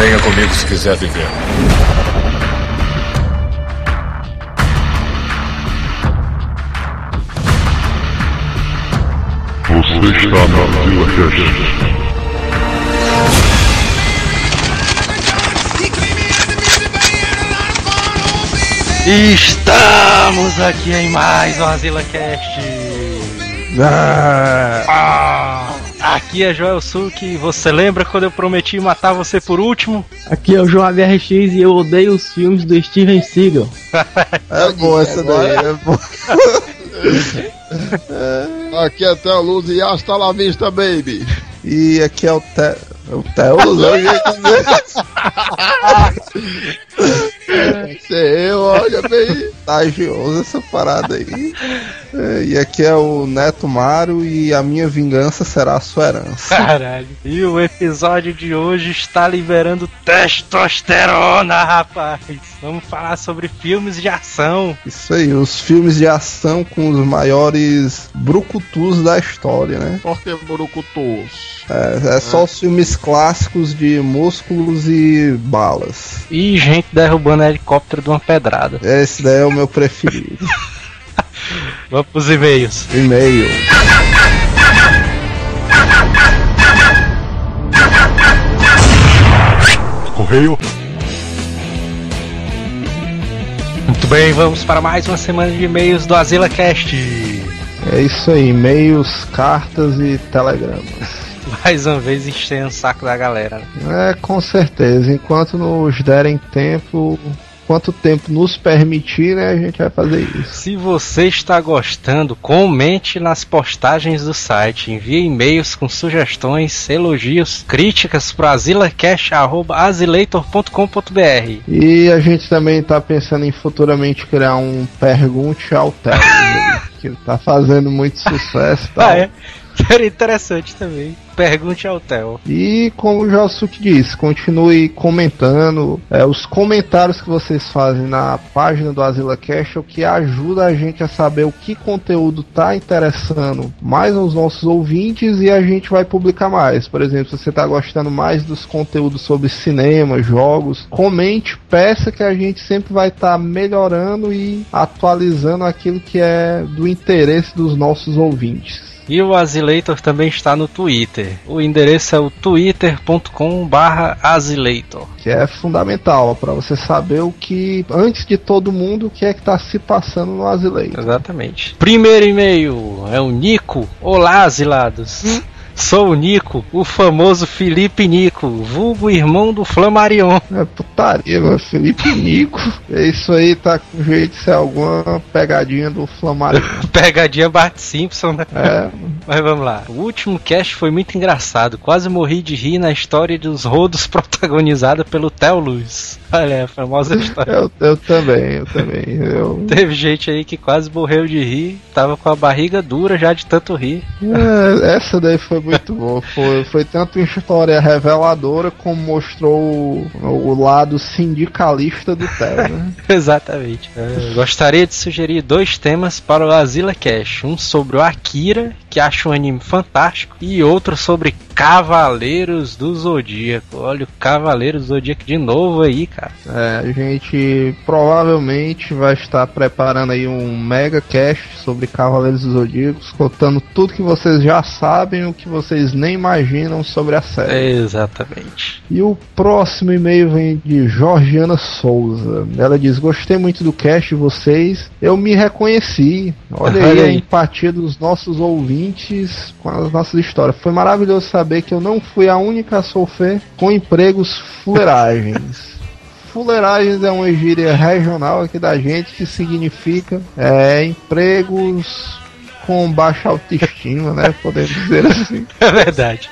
Venha comigo se quiser viver. Você está na Vila Cast. Estamos aqui em mais um Azila Cast. Ah, aqui é Joel Suki. Você lembra quando eu prometi matar você por último? Aqui é o João ABRX e eu odeio os filmes do Steven Seagal. É boa essa daí, é boa. Aqui é Theo Luz e hasta la vista, baby. E aqui é o. O eu ia dizer. Tem que ser eu, olha bem. Tagioso essa parada aí. É, e aqui é o Neto Mário e a minha vingança será a sua herança. Caralho. E o episódio de hoje está liberando testosterona, rapaz. Vamos falar sobre filmes de ação. Isso aí, os filmes de ação com os maiores brucutus da história, né? Por que Burucutus? É, é só os filmes clássicos de músculos e balas. E gente derrubando helicóptero de uma pedrada. Esse daí é o meu preferido. Vamos pros e-mails. E-mail. Correio. Muito bem, vamos para mais uma semana de e-mails do Azila Cast. É isso aí, e-mails, cartas e telegramas. Mais uma vez enchendo o saco da galera. né? É, com certeza. Enquanto nos derem tempo, quanto tempo nos permitir, né, a gente vai fazer isso. Se você está gostando, comente nas postagens do site. Envie e-mails com sugestões, elogios, críticas para azilacast.azileitor.com.br. E a gente também tá pensando em futuramente criar um Pergunte ao Theo, que tá fazendo muito sucesso tal. Ah, é? Seria interessante também. Pergunte ao Theo. E como o Josuke disse, continue comentando. É, os comentários que vocês fazem na página do Azila Cash é o que ajuda a gente a saber o que conteúdo tá interessando mais aos nossos ouvintes e a gente vai publicar mais. Por exemplo, se você tá gostando mais dos conteúdos sobre cinema, jogos, comente, peça que a gente sempre vai estar melhorando e atualizando aquilo que é do interesse dos nossos ouvintes. E o Azileitor também está no Twitter. O endereço é o twitter.com/azileitor. que é fundamental para você saber o que, antes de todo mundo, o que é que está se passando no Azileito. Exatamente. Primeiro e-mail é o Nico. Olá, asilados. Sou o Nico, o famoso Felipe Nico, vulgo irmão do Flamarion. É putaria, meu Felipe Nico. É Isso aí tá com jeito de ser alguma pegadinha do Flamengo. Pegadinha Bart Simpson, né? É, Mas vamos lá. O último cast foi muito engraçado. Quase morri de rir na história dos rodos protagonizada pelo Theo Luz. Olha, a famosa história. eu, eu também, eu também. Eu, Teve gente aí que quase morreu de rir, tava com a barriga dura já de tanto rir. É, essa daí foi muito boa. Foi, foi tanto história reveladora como mostrou o, o lado sindicalista do Theo, né? Exatamente. Eu gostaria de sugerir dois temas para o Azila Cash. Um sobre o Akira, que acho um anime fantástico, e outro sobre Cavaleiros do Zodíaco. Olha o Cavaleiros do Zodíaco de novo aí, cara. É, a gente provavelmente vai estar preparando aí um mega cast sobre Cavaleiros dos Zodíacos, contando tudo que vocês já sabem, o que vocês nem imaginam sobre a série. Exatamente. E o próximo e-mail vem de Georgiana Souza. Ela diz: Gostei muito do cast de vocês. Eu me reconheci. Olha aí Olha a aí. empatia dos nossos ouvintes com as nossas histórias. Foi maravilhoso saber que eu não fui a única a sofrer com empregos fuleiragens. Fuleiragens é uma gíria regional aqui da gente que significa é, empregos com baixa autoestima, né? Podemos dizer assim. É verdade.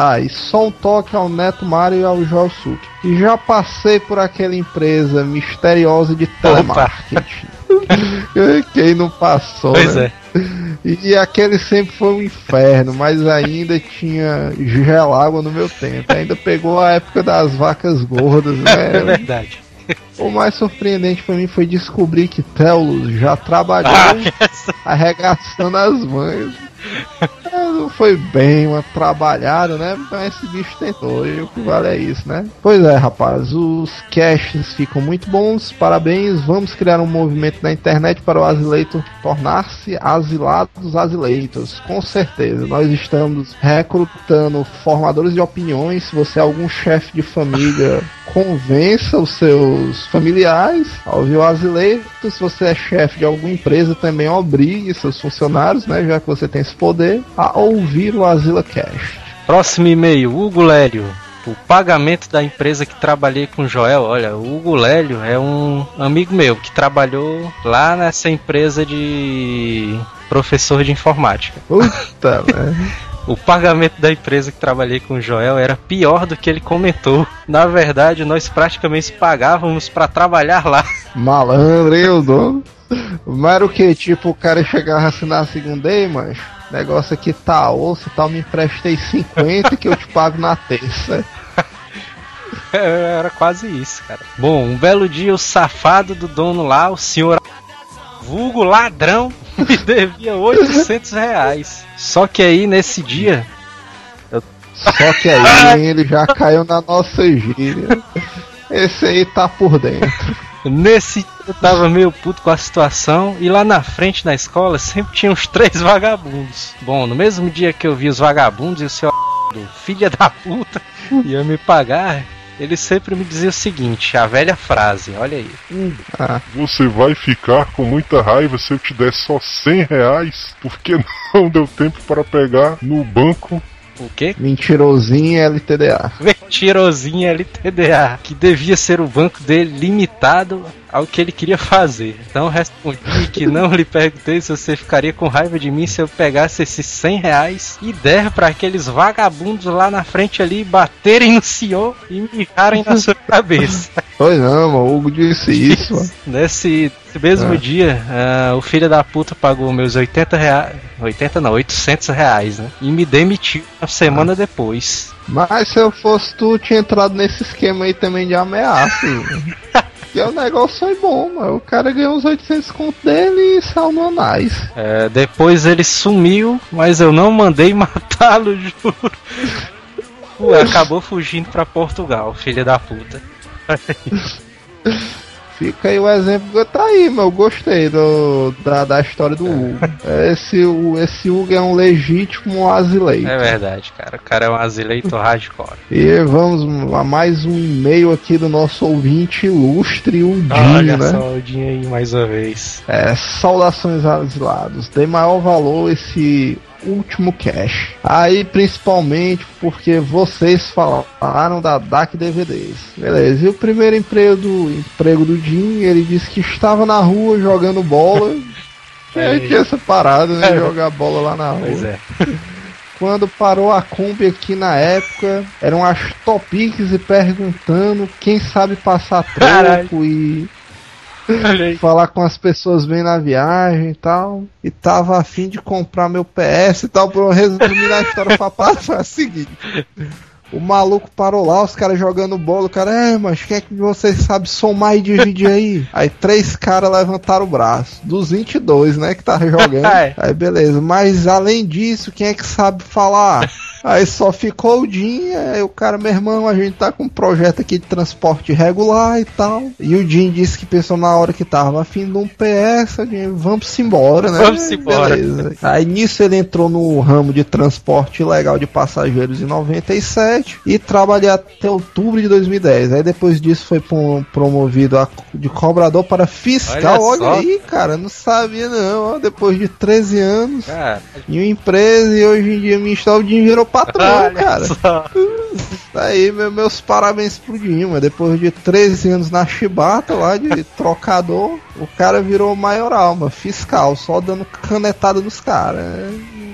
Ah, e só um toque ao Neto Mário e ao Joel Suki. E já passei por aquela empresa misteriosa de telemarketing. Quem não passou, Pois né? é. E aquele sempre foi um inferno, mas ainda tinha gelágua no meu tempo. Ainda pegou a época das vacas gordas, É né? verdade. o mais surpreendente pra mim foi descobrir que Telos já trabalhou Ah, essa- arregaçando as mães. Não foi bem uma trabalhada, né? Mas esse bicho tentou e o que vale é isso, né? Pois é, rapaz, os caches ficam muito bons, parabéns. Vamos criar um movimento na internet para o Azileitor tornar-se asilados azileitos. Com certeza, nós estamos recrutando formadores de opiniões. Se você é algum chefe de família, convença os seus familiares ao ouvir o Azileito. Se você é chefe de alguma empresa, também obrigue seus funcionários, né? Já que você tem esse poder, a ouvir o Azila Cast. Próximo e-mail, Hugo Lélio. O pagamento da empresa que trabalhei com o Joel, olha, o Hugo Lélio é um amigo meu que trabalhou lá nessa empresa de professor de informática. Puta. O pagamento da empresa que trabalhei com o Joel era pior do que ele comentou. Na verdade, nós praticamente pagávamos para trabalhar lá. Malandro, hein, o dono? Mas era o que? Tipo, o cara chegava a assinar a segunda aí, mas negócio aqui tá osso e tal, me emprestei 50 que eu te pago na terça. Era quase isso, cara. Bom, um belo dia o safado do dono lá, o senhor vulgo ladrão, me devia 800 reais. Só que aí nesse dia. Só que aí ele já caiu na nossa gíria. Esse aí tá por dentro. Nesse eu tava meio puto com a situação e lá na frente na escola sempre tinha uns três vagabundos. Bom, no mesmo dia que eu vi os vagabundos e o seu do filha da puta ia me pagar, ele sempre me dizia o seguinte, a velha frase, olha aí. Ah, Você vai ficar com muita raiva se eu te der só 100 reais, porque não deu tempo para pegar no banco. O quê? mentirosinho LTDA. Mentirosinho LTDA, que devia ser o banco dele limitado ao que ele queria fazer. Então respondi que não lhe perguntei se você ficaria com raiva de mim se eu pegasse esses 100 reais e der para aqueles vagabundos lá na frente ali baterem no senhor e mijarem na sua cabeça. Pois não, mano, o Hugo disse isso, mano. Nesse, mesmo Ah. dia, ah, o filho da puta pagou meus 80 reais. 80 não, 800 reais, né? E me demitiu uma semana depois. Mas se eu fosse tu, tinha entrado nesse esquema aí também de ameaça. que o negócio foi bom, mano. O cara ganhou uns 800 conto dele e salvou nós. É, depois ele sumiu, mas eu não mandei matá-lo, juro. Ué, acabou fugindo pra Portugal, filha da puta. Fica aí o exemplo. Tá aí, meu. Eu gostei do, da, da história do Hugo. Esse, o- esse Hugo é um legítimo asileito. É verdade, cara. O cara é um azileito hardcore. E vamos a mais um e-mail aqui do nosso ouvinte ilustre, o Dinho, Olha né? só o dia aí mais uma vez. É, saudações asilados. Dei maior valor esse último cash. Aí, principalmente porque vocês falaram da DAC DVDs. Beleza, e o primeiro emprego do, emprego do Jim, ele disse que estava na rua jogando bola. É. É, tinha essa parada, né? É. Jogar bola lá na rua. Pois é. Quando parou a Kombi aqui na época, eram as Topics e perguntando quem sabe passar troco e. falar com as pessoas bem na viagem e tal. E tava afim de comprar meu PS e tal. Pra resumir a história pra passar foi a seguinte. O maluco parou lá, os caras jogando bola. O cara, é, mas quem é que vocês sabe somar e dividir aí? Aí três caras levantaram o braço. Dos 22, né, que tava jogando. Aí beleza, mas além disso, quem é que sabe falar? Aí só ficou o Jim, aí o cara, meu irmão, a gente tá com um projeto aqui de transporte regular e tal. E o Jim disse que pensou na hora que tava afim de um PS, vamos embora, né? Vamos embora. Beleza. Aí nisso ele entrou no ramo de transporte ilegal de passageiros em 97 e trabalhou até outubro de 2010. Aí depois disso foi pro- promovido a- de cobrador para fiscal. Olha Olha, aí, cara, não sabia não. Depois de 13 anos Cara, em uma empresa e hoje em dia me o Dinho virou patrão, cara. só. Tá aí, meu- meus parabéns pro Dinho, mas depois de 13 anos na chibata lá de trocador, o cara virou maioral, mano, fiscal, só dando canetada nos caras.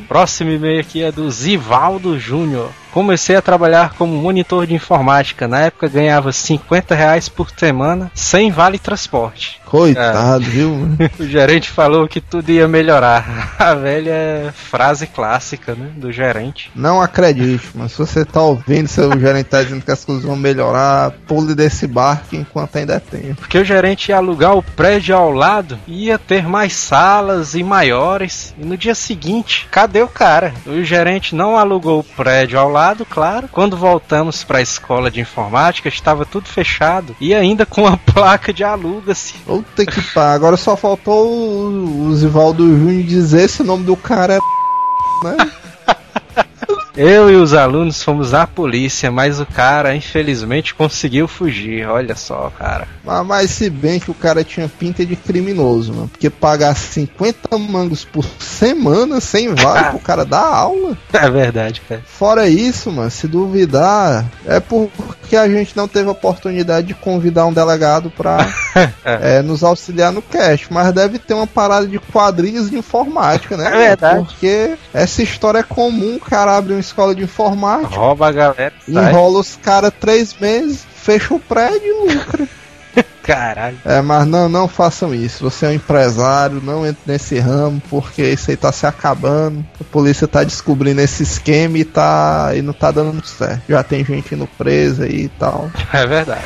Próximo e-mail aqui é do Zivaldo Júnior. Comecei a trabalhar como monitor de informática. Na época ganhava 50 reais por semana, sem vale transporte. Coitado, viu? mano? O gerente falou que tudo ia melhorar. A velha frase clássica, né? Do gerente. Não acredite, mas se você tá ouvindo, seu gerente tá dizendo que as coisas vão melhorar, pule desse barco enquanto ainda é tempo. Porque o gerente ia alugar o prédio ao lado ia ter mais salas e maiores. E no dia seguinte, cadê o cara? O gerente não alugou o prédio ao lado, claro. Quando voltamos para a escola de informática, estava tudo fechado e ainda com a placa de aluga-se. Puta que pá, agora só faltou o, Zivaldo Júnior dizer se o nome do cara é. Né? Eu e os alunos fomos à polícia, mas o cara infelizmente conseguiu fugir. Olha só, cara. Mas, mas se bem que o cara tinha pinta de criminoso, mano. Porque pagar 50 mangos por semana sem vale pro cara dar aula. É verdade, cara. Fora isso, mano, se duvidar, é porque a gente não teve a oportunidade de convidar um delegado pra é, nos auxiliar no cast. Mas deve ter uma parada de quadrilhas de informática, né? É verdade. Porque essa história é comum, o cara abre uma escola de informática, Rouba a galera. sai. enrola os caras três meses, fecha o prédio e lucra. Caralho. É, mas não, não façam isso. Você é um empresário, não entre nesse ramo, porque isso aí tá se acabando. A polícia tá descobrindo esse esquema e tá e não tá dando certo. Já tem gente indo presa aí e tal. É verdade.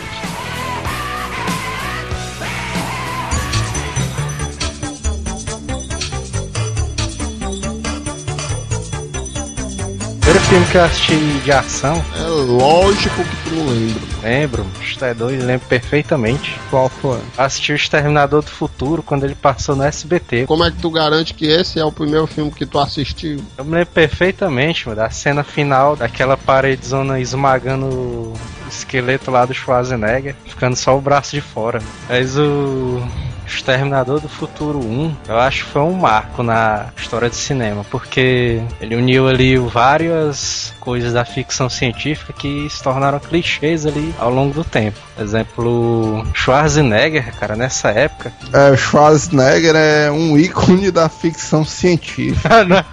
Filme que eu assisti de ação, É lógico que tu não lembra. lembro, isto é doido, lembro perfeitamente. Qual foi? Assisti o Exterminador do Futuro quando ele passou no SBT. Como é que tu garante que esse é o primeiro filme que tu assistiu? Eu me lembro perfeitamente mano, da cena final daquela paredzona esmagando o esqueleto lá do Schwarzenegger, ficando só o braço de fora. Mas o Exterminador do Futuro 1, eu acho que foi um marco na história do cinema, porque ele uniu ali várias coisas da ficção científica que se tornaram clichês ali ao longo do tempo. Exemplo, Schwarzenegger, cara, nessa época. É, o Schwarzenegger é um ícone da ficção científica. Ah, não.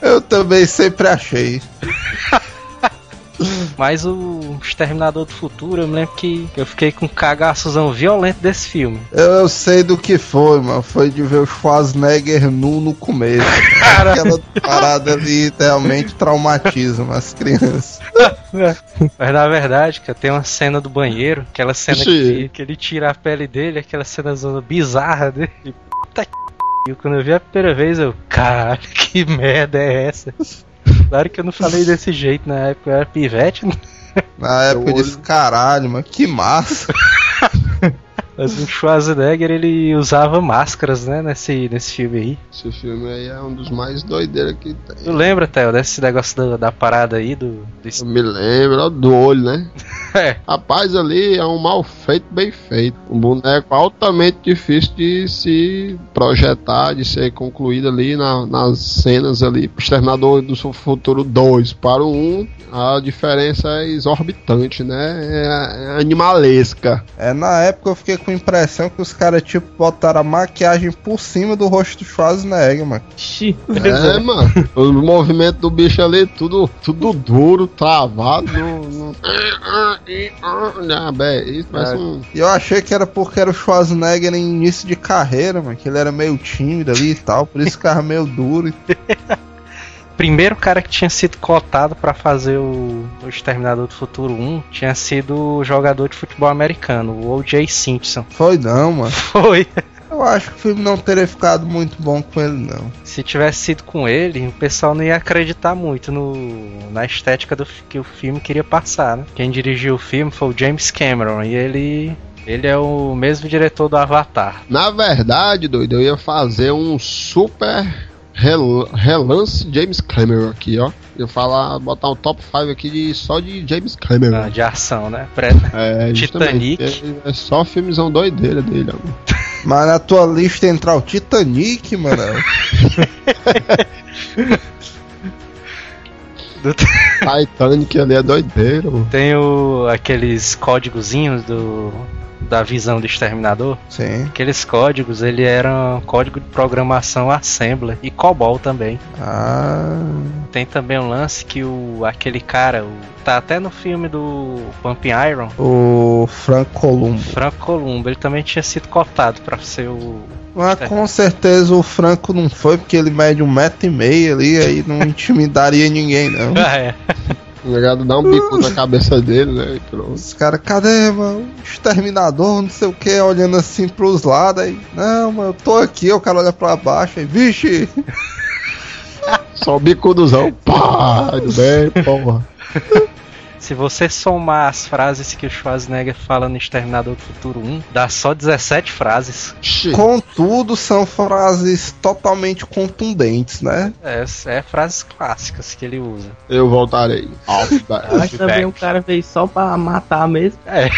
Eu também sempre achei. Mas o Exterminador do Futuro, eu me lembro que eu fiquei com um cagaçozão violento desse filme. Eu, eu sei do que foi, mano. Foi de ver o Schwarzenegger nu no começo. Cara. Aquela parada ali realmente traumatiza as crianças. Mas na verdade, que tem uma cena do banheiro, aquela cena que, que ele tira a pele dele, aquela cena bizarra dele. Puta que pariu. Quando eu vi a primeira vez, eu, caralho, que merda é essa? Claro que eu não falei desse jeito na época, eu era pivete, né? Na época eu disse, caralho, mano, que massa. mas o Schwarzenegger ele usava máscaras, né, nesse, nesse filme aí. Esse filme aí é um dos mais doideiros que tem. Tu lembra, Theo, desse negócio da, da parada aí do. do... Eu me lembro do olho, né? É, Rapaz, ali é um mal feito, bem feito. Um boneco altamente difícil de se projetar, de ser concluído ali na- nas cenas ali. Exterminador do Futuro 2 para o 1, a diferença é exorbitante, né? É, é animalesca. É, na época eu fiquei com a impressão que os caras, tipo, botaram a maquiagem por cima do rosto do Schwarzenegger, mano. Xi. É, mano. O movimento do bicho ali, tudo, tudo duro, travado. No, no... Ah, bem, isso parece um. E eu achei que era porque era o Schwarzenegger em início de carreira, mano, que ele era meio tímido ali e tal, por isso ficava meio duro. primeiro cara que tinha sido cotado pra fazer o, o Exterminador do Futuro 1 tinha sido o jogador de futebol americano, o O.J. Simpson. Foi não, mano. Foi. Eu acho que o filme não teria ficado muito bom com ele, não. Se tivesse sido com ele, o pessoal não ia acreditar muito no, na estética do que o filme queria passar, né? Quem dirigiu o filme foi o James Cameron e ele ele é o mesmo diretor do Avatar. Na verdade, doido, eu ia fazer um super rel- relance James Cameron aqui, ó. Eu ia falar, botar um top 5 aqui de, só de James Cameron. ah, de ação, né? Pré- É, Titanic. É, é só filmezão doideira dele, amor. Mas na tua lista entrar o Titanic, mano. do- Titanic ali é doideira, mano. Tem o, aqueles códigozinhos do da visão do exterminador. Sim. Aqueles códigos, ele era um código de programação Assembler e COBOL também. Ah. Tem também um lance que o aquele cara, o, tá até no filme do Pumping Iron, O Frank Columbo. Franco Columbo, ele também tinha sido cotado pra ser o Mas com certeza o Franco não foi, porque ele mede um metro e meio ali, aí não intimidaria ninguém, não. Ah, é. O negado dá um bico na cabeça dele, né? Os caras, cadê, mano? Exterminador, não sei o que, olhando assim pros lados aí. Não, mano, eu tô aqui, o cara olha pra baixo aí, vixe! Só o bicuduzão. Pá! Tudo bem, porra. Se você somar as frases que o Schwarzenegger fala no Exterminador do Futuro 1, dá só 17 frases. Contudo, são frases totalmente contundentes, né? É, é frases clássicas que ele usa. Eu voltarei. Mas também o cara veio só pra matar mesmo. É,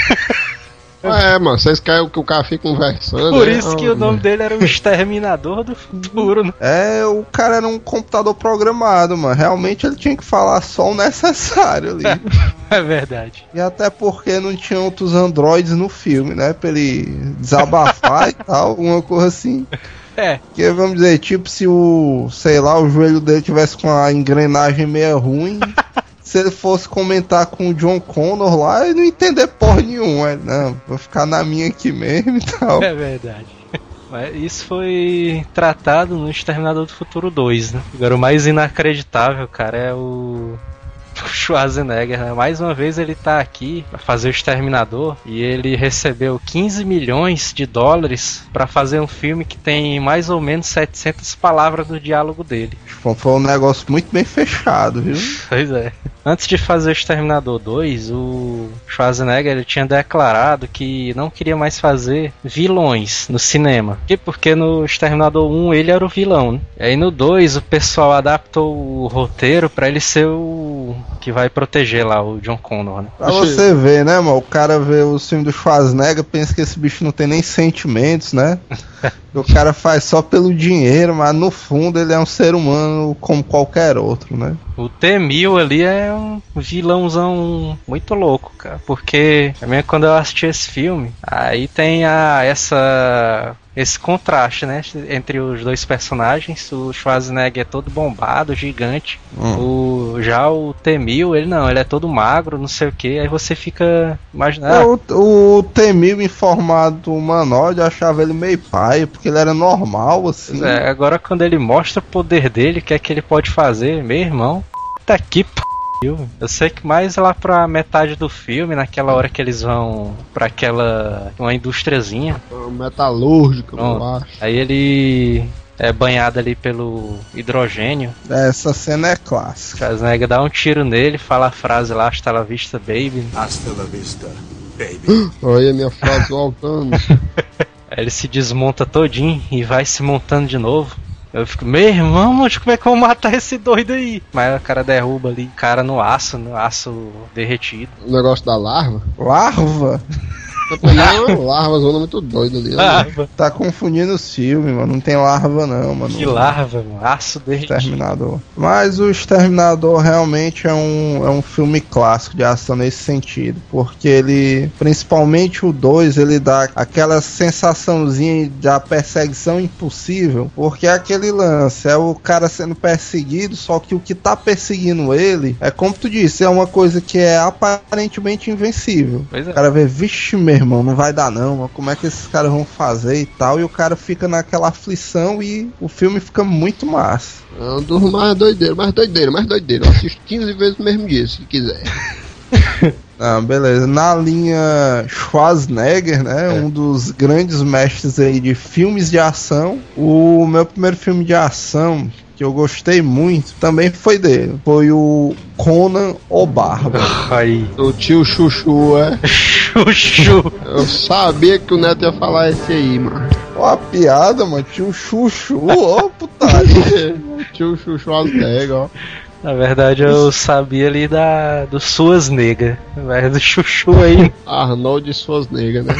É, mano, vocês querem que o cara fique conversando? por né? isso que o nome dele era o Exterminador do Futuro, né? É, o cara era um computador programado, mano. Realmente ele tinha que falar só o necessário ali. É verdade. E até porque não tinha outros androides no filme, né? Pra ele desabafar e tal, alguma coisa assim. É, Porque vamos dizer, tipo, se o, sei lá, o joelho dele tivesse com a engrenagem meio ruim, se ele fosse comentar com o John Connor lá, ele não entender porra nenhuma. Ele, Não, vou ficar na minha aqui mesmo e tal. é verdade. Mas isso foi tratado no Exterminador do Futuro 2, né? Agora o mais inacreditável, cara, é o o Schwarzenegger, né? Mais uma vez ele tá aqui pra fazer o Exterminador e ele recebeu 15 milhões de dólares pra fazer um filme que tem mais ou menos 700 palavras do diálogo dele. Foi- Foi um negócio muito bem fechado, viu? Pois é. Antes de fazer o Exterminador 2, o Schwarzenegger ele tinha declarado que não queria mais fazer vilões no cinema. E porque no Exterminador 1 ele era o vilão, né? E aí no 2 o pessoal adaptou o roteiro pra ele ser o que vai proteger lá o John Connor, né? Pra você ver, né, mano? O cara vê o filme do Schwarzenegger, pensa que esse bicho não tem nem sentimentos, né? o cara faz só pelo dinheiro, mas no fundo ele é um ser humano como qualquer outro, né? O T-1000 ali é um vilãozão muito louco, cara. Porque quando eu assisti esse filme, aí tem a, essa esse contraste, né, entre os dois personagens. O Schwarzenegger é todo bombado, gigante. O já o T-1000, ele não, ele é todo magro, não sei o que. Aí você fica imaginando. É, O, o T-1000 em formato humanoide, eu achava ele meio pai, porque ele era normal, assim. É, agora quando ele mostra o poder dele, o que é que ele pode fazer, meu irmão, tá aqui pariu. Eu sei que mais lá pra metade do filme, naquela hora que eles vão pra aquela uma indústriazinha, Metalúrgico, eu Pronto. acho. aí ele é banhado ali pelo hidrogênio. Essa cena é clássica. Schwarzenegger dá um tiro nele, fala a frase lá, hasta la vista, baby. Hasta la vista, baby. Olha a minha frase voltando. Aí ele se desmonta todinho e vai se montando de novo. Eu fico, meu irmão, mas como é que eu vou matar esse doido aí? Mas o cara derruba ali, o cara no aço, no aço derretido. o negócio da larva. Larva? Não, larva, zona muito doida ali. né? Larva. Tá confundindo os filmes, mano. Não tem larva, não, mano. Que larva, mano. Aço derretido. Exterminador. Mas o Exterminador realmente é um, é um filme clássico de ação nesse sentido. Porque ele, principalmente o 2, ele dá aquela sensaçãozinha da perseguição impossível. Porque é aquele lance, é o cara sendo perseguido, só que o que tá perseguindo ele é como tu disse, é uma coisa que é aparentemente invencível. Pois é. O cara vê, vixe, meu irmão, não vai dar não, mas como é que esses caras vão fazer e tal, e o cara fica naquela aflição e o filme fica muito massa. É um dos mais doideiros, mais doideiro, mais doideiro. Eu assisto 15 vezes no mesmo dia, se quiser. Ah, beleza. Na linha Schwarzenegger, né? Um dos grandes mestres aí de filmes de ação. O meu primeiro filme de ação que eu gostei muito também foi dele. Foi o Conan o Bárbaro. Aí. O tio Chuchu, é. Chuchu. Eu sabia que o Neto ia falar esse aí, mano. Ó a piada, mano. Tinha o Chuchu, ó, putaria. O tio Chuchu Aztega, ó. Na verdade, eu sabia ali da do Suas Negas. Mas do Chuchu aí. Arnold e suas negras, né?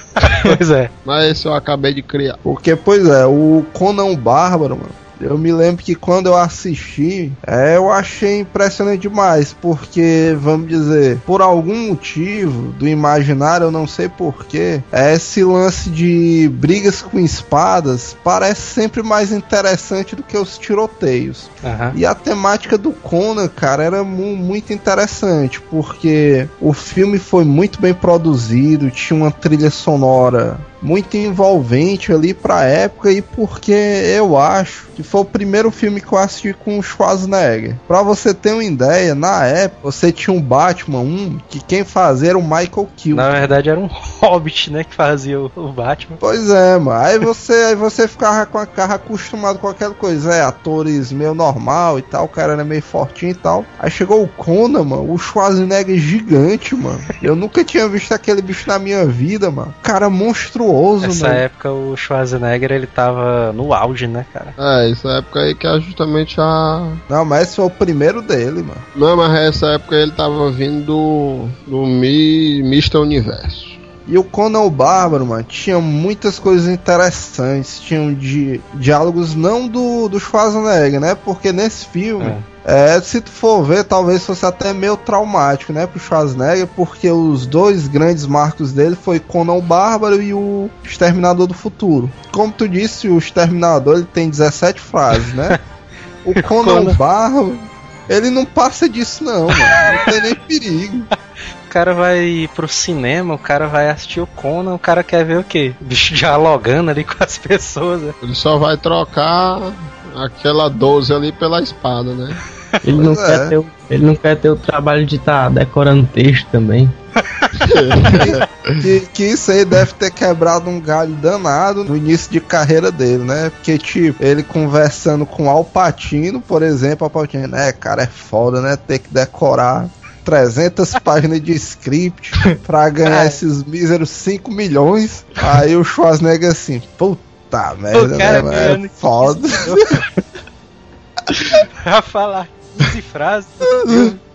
pois é. Mas esse eu acabei de criar. Porque, pois é, o Conan Bárbaro, mano, Eu me lembro que quando eu assisti, é, eu achei impressionante demais, porque, vamos dizer, por algum motivo do imaginário, eu não sei porquê, esse lance de brigas com espadas parece sempre mais interessante do que os tiroteios. Aham. E a temática do Conan, cara, era mu- muito interessante, porque o filme foi muito bem produzido, tinha uma trilha sonora muito envolvente ali pra época e porque eu acho que foi o primeiro filme que eu assisti com o Schwarzenegger. Pra você ter uma ideia, na época você tinha um Batman 1 que quem fazia era o Michael Keaton. Na verdade era um hobbit, né, que fazia o, o Batman. Pois é, mano. Aí você, aí você ficava com a cara acostumado com aquela coisa, é, atores meio normal e tal, o cara era meio fortinho e tal. Aí chegou o Conan, mano, o Schwarzenegger gigante, mano. Eu nunca tinha visto aquele bicho na minha vida, mano. Cara monstruoso, Nessa mano. época o Schwarzenegger ele tava no auge, né, cara? É, essa época aí que é justamente a. Não, mas esse foi o primeiro dele, mano. Não, mas essa época ele tava vindo do. do Mi, Mr. Universo. E o Conan o Bárbaro, mano, tinha muitas coisas interessantes. Tinham di diálogos não do, do Schwarzenegger, né? Porque nesse filme, é, se tu for ver, talvez fosse até meio traumático, né? Pro Schwarzenegger, porque os dois grandes marcos dele foi Conan o Bárbaro e o Exterminador do Futuro. Como tu disse, o Exterminador ele tem 17 frases, né? O Conan o Conan. Bárbaro, ele não passa disso não, mano. Não tem nem perigo. O cara vai pro cinema, o cara vai assistir o Conan, o cara quer ver o quê? O bicho dialogando ali com as pessoas. né? Ele só vai trocar aquela 12 ali pela espada, né? Ele não, Pois quer é. ter, o- ele não quer ter o trabalho de estar decorando texto também. que, que isso aí deve ter quebrado um galho danado no início de carreira dele, né? Porque, tipo, ele conversando com Alpatino, por exemplo, Alpatino, né, cara, é foda, né? Ter que decorar 300 páginas de script pra ganhar É. esses míseros 5 milhões. Aí o Schwarzenegger assim, puta merda, cara né? mano? ganhando É foda. pra falar 15 frases.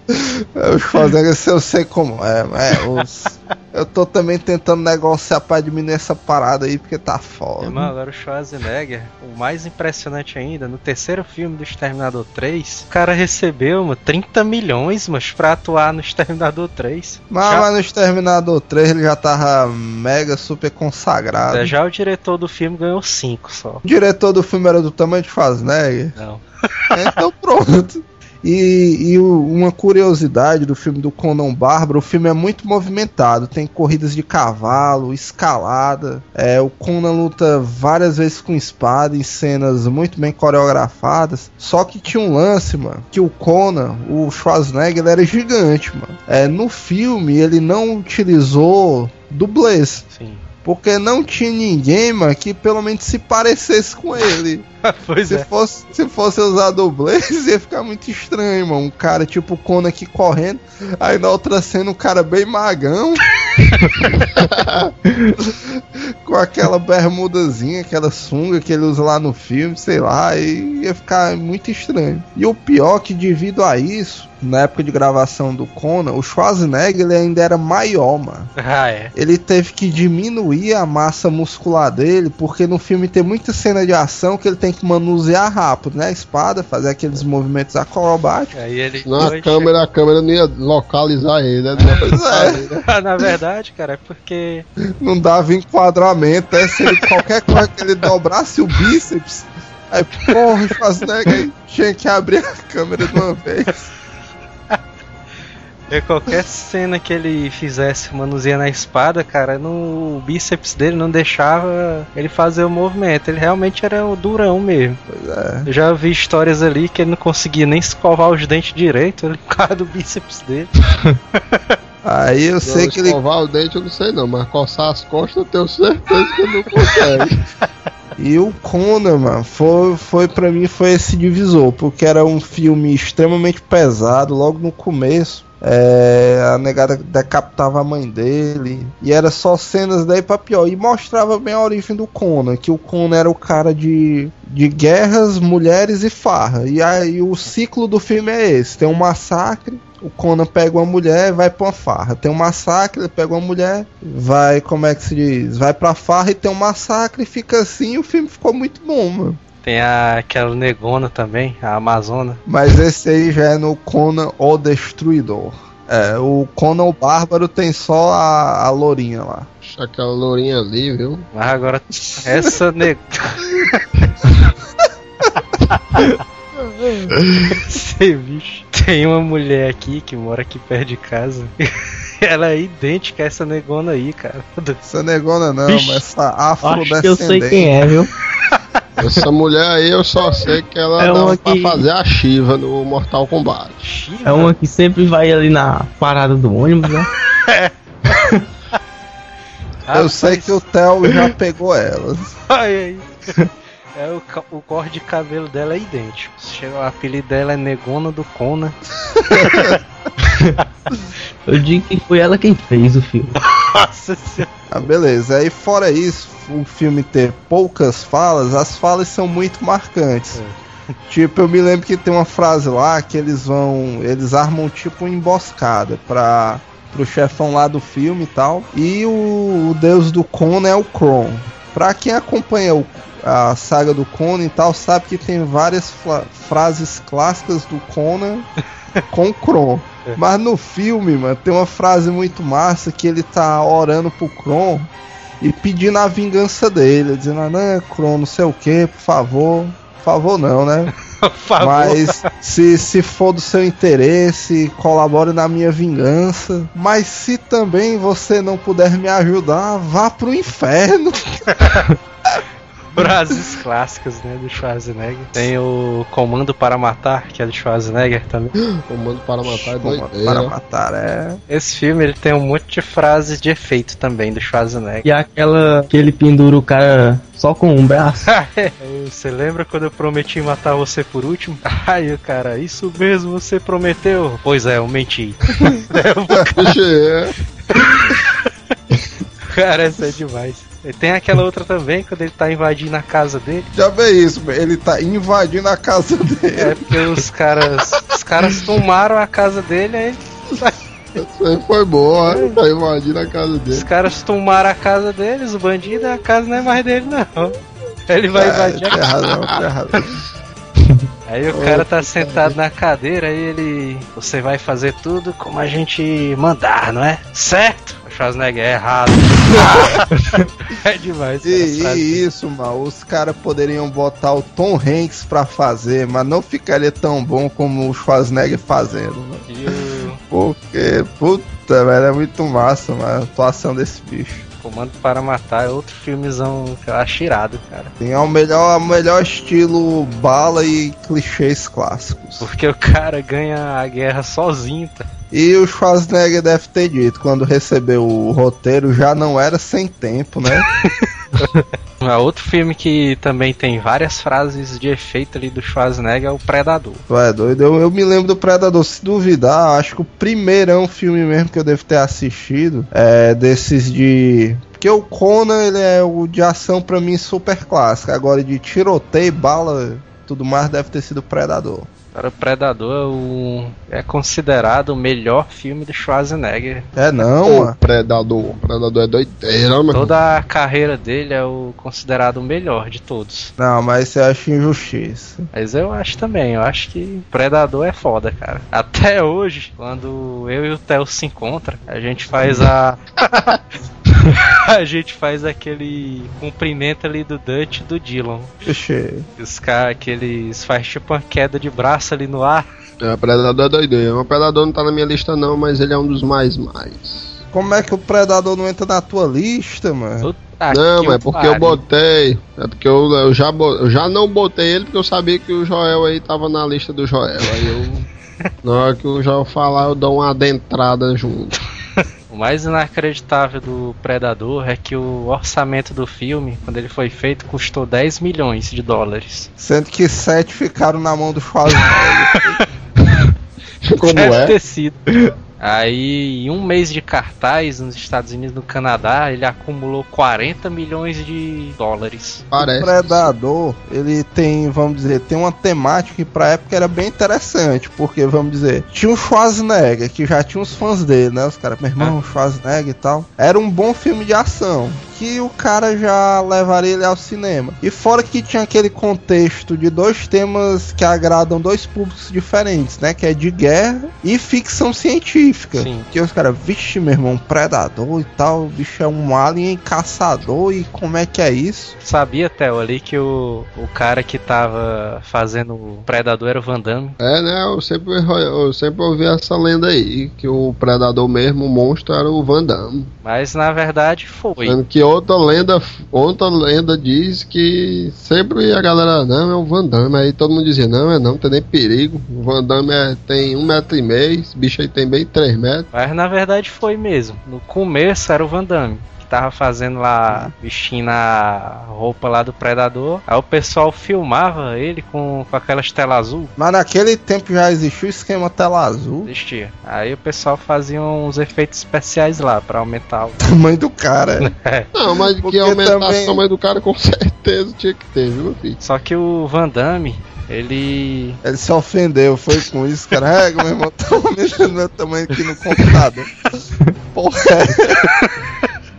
O Schwarzenegger, se eu sei como é, é os... Eu tô também tentando negociar pra diminuir essa parada aí, porque tá foda. Irmão, agora o Schwarzenegger, o mais impressionante ainda, no terceiro filme do Exterminador 3, o cara recebeu, mano, 30 milhões, mas pra atuar no Exterminador 3. Mas, já, mas no Exterminador 3 ele já tava mega super consagrado. é, já o diretor do filme ganhou 5 só. O diretor do filme era do tamanho de Schwarzenegger. Não. É, então pronto. E, e uma curiosidade do filme do Conan Bárbaro, o filme é muito movimentado, tem corridas de cavalo, escalada, é, o Conan luta várias vezes com espada em cenas muito bem coreografadas, só que tinha um lance, mano, que o Conan, o Schwarzenegger, era gigante, mano. É, no filme ele não utilizou dublês, Sim. Porque não tinha ninguém, mano, que pelo menos se parecesse com ele. pois Se é. fosse, se fosse usar dublês, ia ficar muito estranho, mano. Um cara tipo o Conan aqui correndo, aí na outra cena um cara bem magão. com aquela bermudazinha, aquela sunga que ele usa lá no filme, sei lá, e ia ficar muito estranho. E o pior que devido a isso, na época de gravação do Conan, o Schwarzenegger ele ainda era maior, mano Ah, é. ele teve que diminuir a massa muscular dele, porque no filme tem muita cena de ação que ele tem que manusear rápido, né? A espada, fazer aqueles movimentos acrobáticos. Aí ele. Na câmera, a câmera não ia localizar ele, né? Pois é, Na verdade, cara, é porque. não dava enquadramento, é se ele, qualquer coisa que ele dobrasse o bíceps, aí porra, Schwarzenegger aí tinha que abrir a câmera de uma vez. é qualquer cena que ele fizesse manuseando a espada, cara, no o bíceps dele não deixava ele fazer o movimento. Ele realmente era o durão mesmo. Pois é. Eu já vi histórias ali que ele não conseguia nem escovar os dentes direito ele- por causa do bíceps dele. Aí eu sei Sei que ele escovar o dente eu não sei não, mas coçar as costas eu tenho certeza que ele não consegue. E o Conan, mano, foi, foi para mim foi esse divisor, porque era um filme extremamente pesado logo no começo. É, a negada decapitava a mãe dele. E era só cenas daí pra pior. E mostrava bem a origem do Conan. Que o Conan era o cara de, de guerras, mulheres e farra. E aí o ciclo do filme é esse: tem um massacre. O Conan pega uma mulher e vai pra uma farra. Tem um massacre, ele pega uma mulher, vai, como é que se diz? Vai pra farra e tem um massacre e fica assim. E o filme ficou muito bom, mano. Tem a, aquela negona também, a Amazona. Mas esse aí já é no Conan o Destruidor. É, o Conan o Bárbaro tem só a, a lourinha lá. Deixa aquela lourinha ali, viu? Mas agora, essa negona. Esse bicho. Tem uma mulher aqui que mora aqui perto de casa. Ela é idêntica a essa negona aí, cara. Essa negona não, Vixe, mas essa Acho que eu afrodescendente. sei quem é, viu? Essa mulher aí eu só sei que ela É dá uma pra que- fazer a Shiva no Mortal Kombat. Shiva. É uma que sempre vai ali na parada do ônibus, né? Eu sei que o Theo já pegou elas. Olha aí. É, o, o corte de cabelo dela é idêntico. Chega, o apelido dela é Negona do Conan. Eu digo que foi ela quem fez o filme. Nossa senhora. Ah, beleza. Aí fora isso, o filme ter poucas falas, as falas são muito marcantes. Tipo, eu me lembro que tem uma frase lá que eles vão. Eles armam tipo uma emboscada pra, pro chefão lá do filme e tal. E o, o deus do Conan é o Kron. Pra quem acompanha o- a saga do Conan e tal, sabe que tem várias frases clássicas do Conan com Kron. Mas no filme, mano, tem uma frase muito massa que ele tá orando pro Kron e pedindo a vingança dele, dizendo, ah, não, Kron, não sei o que, por favor. Por favor não, né? Favor. Mas se, se for do seu interesse, colabore na minha vingança. Mas se também você não puder me ajudar, vá pro inferno. Frases clássicas, né, do Schwarzenegger. Tem o Comando para Matar, que é do Schwarzenegger também. Comando para matar é Para doideira. matar, é. Esse filme ele tem um monte de frases de efeito também do Schwarzenegger. E aquela que ele pendura o cara só com um braço. Você lembra quando eu prometi matar você por último? Ai, o cara, isso mesmo você prometeu? Pois é, eu menti. Vixe, é. cara, essa é demais. E tem aquela outra também, quando ele tá invadindo a casa dele. Já vê isso, ele tá invadindo a casa dele. É porque os caras. Os caras tomaram a casa dele, aí Essa aí foi boa, né? tá invadindo a casa os dele. caras tomaram a casa deles, o bandido, a casa não é mais dele, não. Ele vai É, invadir a tem razão, tem razão. Aí o cara tá sentado na cadeira, aí ele. Você vai fazer tudo como a gente mandar, não é? Certo? O Schwarzenegger é errado. é demais. E, e isso, mano, os caras poderiam botar o Tom Hanks pra fazer, mas não ficaria tão bom como o Schwarzenegger fazendo, o Porque, puta, velho, é muito massa, mano, a atuação desse bicho. Comando para Matar é outro filmezão que eu acho irado, cara. Tem o melhor, o melhor estilo bala e clichês clássicos. Porque o cara ganha a guerra sozinho, tá? E o Schwarzenegger deve ter dito, quando recebeu o roteiro, já não era sem tempo, né? É outro filme que também tem várias frases de efeito ali do Schwarzenegger é o Predador. Tu é doido? Eu, eu me lembro do Predador, se duvidar, acho que o primeirão filme mesmo que eu devo ter assistido é desses de. Porque o Conan, ele é o de ação pra mim super clássico. Agora de tiroteio, bala, tudo mais deve ter sido Predador. Cara, o Predador é, o- é considerado o melhor filme do Schwarzenegger. É não, mano. Predador. Predador é doideira, mano. Toda a carreira dele é o considerado o melhor de todos. Não, mas você acha injustiça. Mas eu acho também, eu acho que Predador é foda, cara. Até hoje, quando eu e o Theo se encontram, a gente faz a. a gente faz aquele cumprimento ali do Dutch e do Dylan. Ixi. Os caras que eles faz tipo uma queda de braço ali no ar. É, Predador é doideira. O Predador não tá na minha lista não, mas ele é um dos mais mais. Como é que o Predador não entra na tua lista, mano? Puta não, é porque eu pariu. botei. É porque eu, eu já, eu já não botei ele porque eu sabia que o Joel aí tava na lista do Joel. Aí eu. Na hora que o Joel falar, eu dou uma adentrada junto. O mais inacreditável do Predador é que o orçamento do filme, quando ele foi feito, custou 10 milhões de dólares. Sendo que sete ficaram na mão do Schwarzenegger. Como Deve é? ter sido. Aí, em um mês de cartaz nos Estados Unidos e no Canadá, ele acumulou 40 milhões de dólares. O Parece. Predador, ele tem, vamos dizer, tem uma temática que pra época era bem interessante, porque, vamos dizer, tinha o Schwarzenegger, que já tinha os fãs dele, né? Os caras, meu irmão, Schwarzenegger e tal. Era um bom filme de ação. Que o cara já levaria ele ao cinema. E fora que tinha aquele contexto de dois temas que agradam dois públicos diferentes, né? Que é de guerra e ficção científica. Sim. Que os caras, vixe, meu irmão, um predador e tal, o bicho é um alien caçador e como é que é isso? Sabia, Theo, ali que o, o cara que tava fazendo o Predador era o Van Damme. É, né? Eu sempre, eu sempre ouvi essa lenda aí, que o predador mesmo, o monstro, era o Van Damme. Mas na verdade foi. Sendo que outra lenda, outra lenda diz que sempre a galera, não, é o Van Damme. Aí todo mundo dizia, não, é não, não tem nem perigo. O Van Damme é, tem um metro e meio, esse bicho aí tem bem três metros. Mas na verdade foi mesmo. No começo era o Van Damme. Tava fazendo lá, vestindo a roupa lá do Predador. Aí o pessoal filmava ele com, com aquelas telas azul. Mas naquele tempo já existiu o esquema tela azul. Existia. Aí o pessoal fazia uns efeitos especiais lá pra aumentar o. Tamanho do cara. É. Não, mas Porque que aumentasse também- o tamanho do cara com certeza tinha que ter, viu, filho? Só que o Van Damme, ele. Ele se ofendeu, foi com isso, cara. É, meu irmão, tá aumentando meu tamanho aqui no computador. Porra.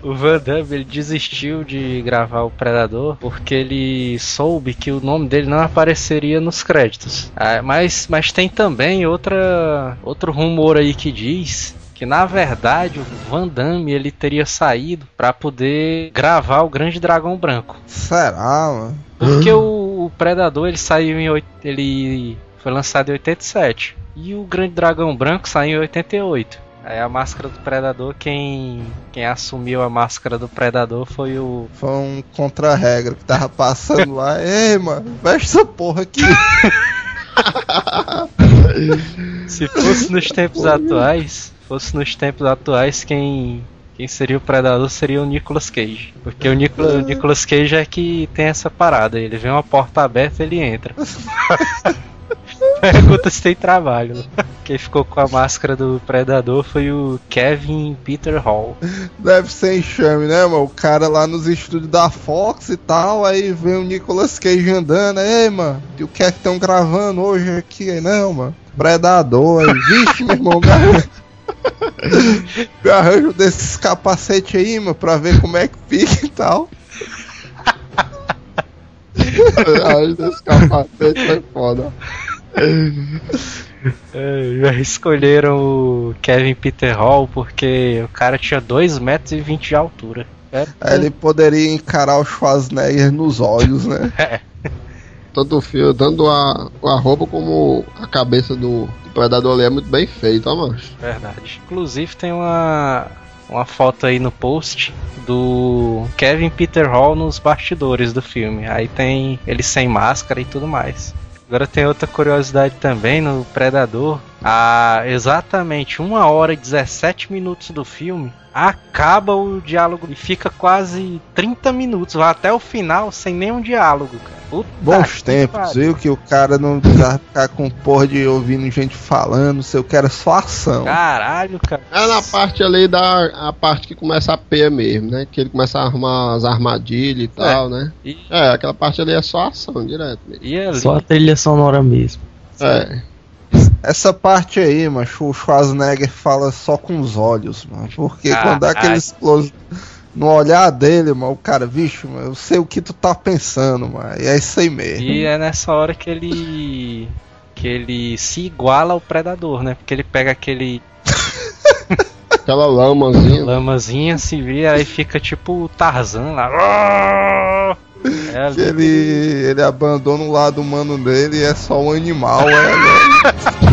O Van Damme ele desistiu de gravar o Predador porque ele soube que o nome dele não apareceria nos créditos. Ah, mas, mas tem também outra, outro rumor aí que diz que na verdade o Van Damme ele teria saído para poder gravar o Grande Dragão Branco. Será, mano? Porque o, o Predador ele saiu em ele foi lançado em 87 e o Grande Dragão Branco saiu em 88. Aí a máscara do Predador, quem quem assumiu a máscara do Predador foi o Foi um contra-regra que tava passando lá. Ei, mano, veste essa porra aqui. Se fosse nos tempos atuais, fosse nos tempos atuais quem quem seria o predador seria o Nicolas Cage. Porque o, Nicolas, o Nicolas Cage é que tem essa parada. Ele vê uma porta aberta ele entra. Pergunta se tem trabalho. Quem ficou com a máscara do predador foi o Kevin Peter Hall. Deve ser enxame, né, mano? O cara lá nos estúdios da Fox e tal, aí vem o Nicolas Cage andando. Ei, mano, e o que é que estão gravando hoje aqui? Aí, não, mano. Predador, aí, vixe, meu irmão, me arranjo, arranjo desses capacetes aí, mano, pra ver como é que fica e tal. Aí desse capacete foi foda. É, já escolheram o Kevin Peter Hall porque o cara tinha 2 metros e 20 de altura. É, ele poderia encarar o Schwarzenegger nos olhos, né? Tanto o fio, tanto a, a roupa como a cabeça do, do predador ali é muito bem feito, ó, mancho. Verdade. Inclusive tem uma, uma foto aí no post do Kevin Peter Hall nos bastidores do filme. Aí tem ele sem máscara e tudo mais. Agora tem outra curiosidade também no Predador. A exatamente 1 hora e 17 minutos do filme acaba o diálogo e fica quase 30 minutos, vai até o final sem nenhum diálogo, cara. Puta Bons tempos, pariu. viu? Que o cara não precisava ficar com porra de ouvindo gente falando, sei o que era só ação. Caralho, cara. É na parte ali da a parte que começa a pé mesmo, né? Que ele começa a arrumar as armadilhas e tal, né? E, É, aquela parte ali é só ação direto mesmo. e ali, Só a trilha sonora mesmo. É. Essa parte aí, mano, o Schwarzenegger fala só com os olhos, mano. Porque Ah, quando dá aquele ah. explosão no olhar dele, mano, o cara, vixe, mano, eu sei o que tu tá pensando, mano. E é isso aí mesmo. E é nessa hora que ele. que ele se iguala ao predador, né? Porque ele pega aquele Aquela lamazinha. lamazinha, se vira e fica tipo o Tarzan lá. É ele, ele abandona o lado humano dele e é só um animal, é, né?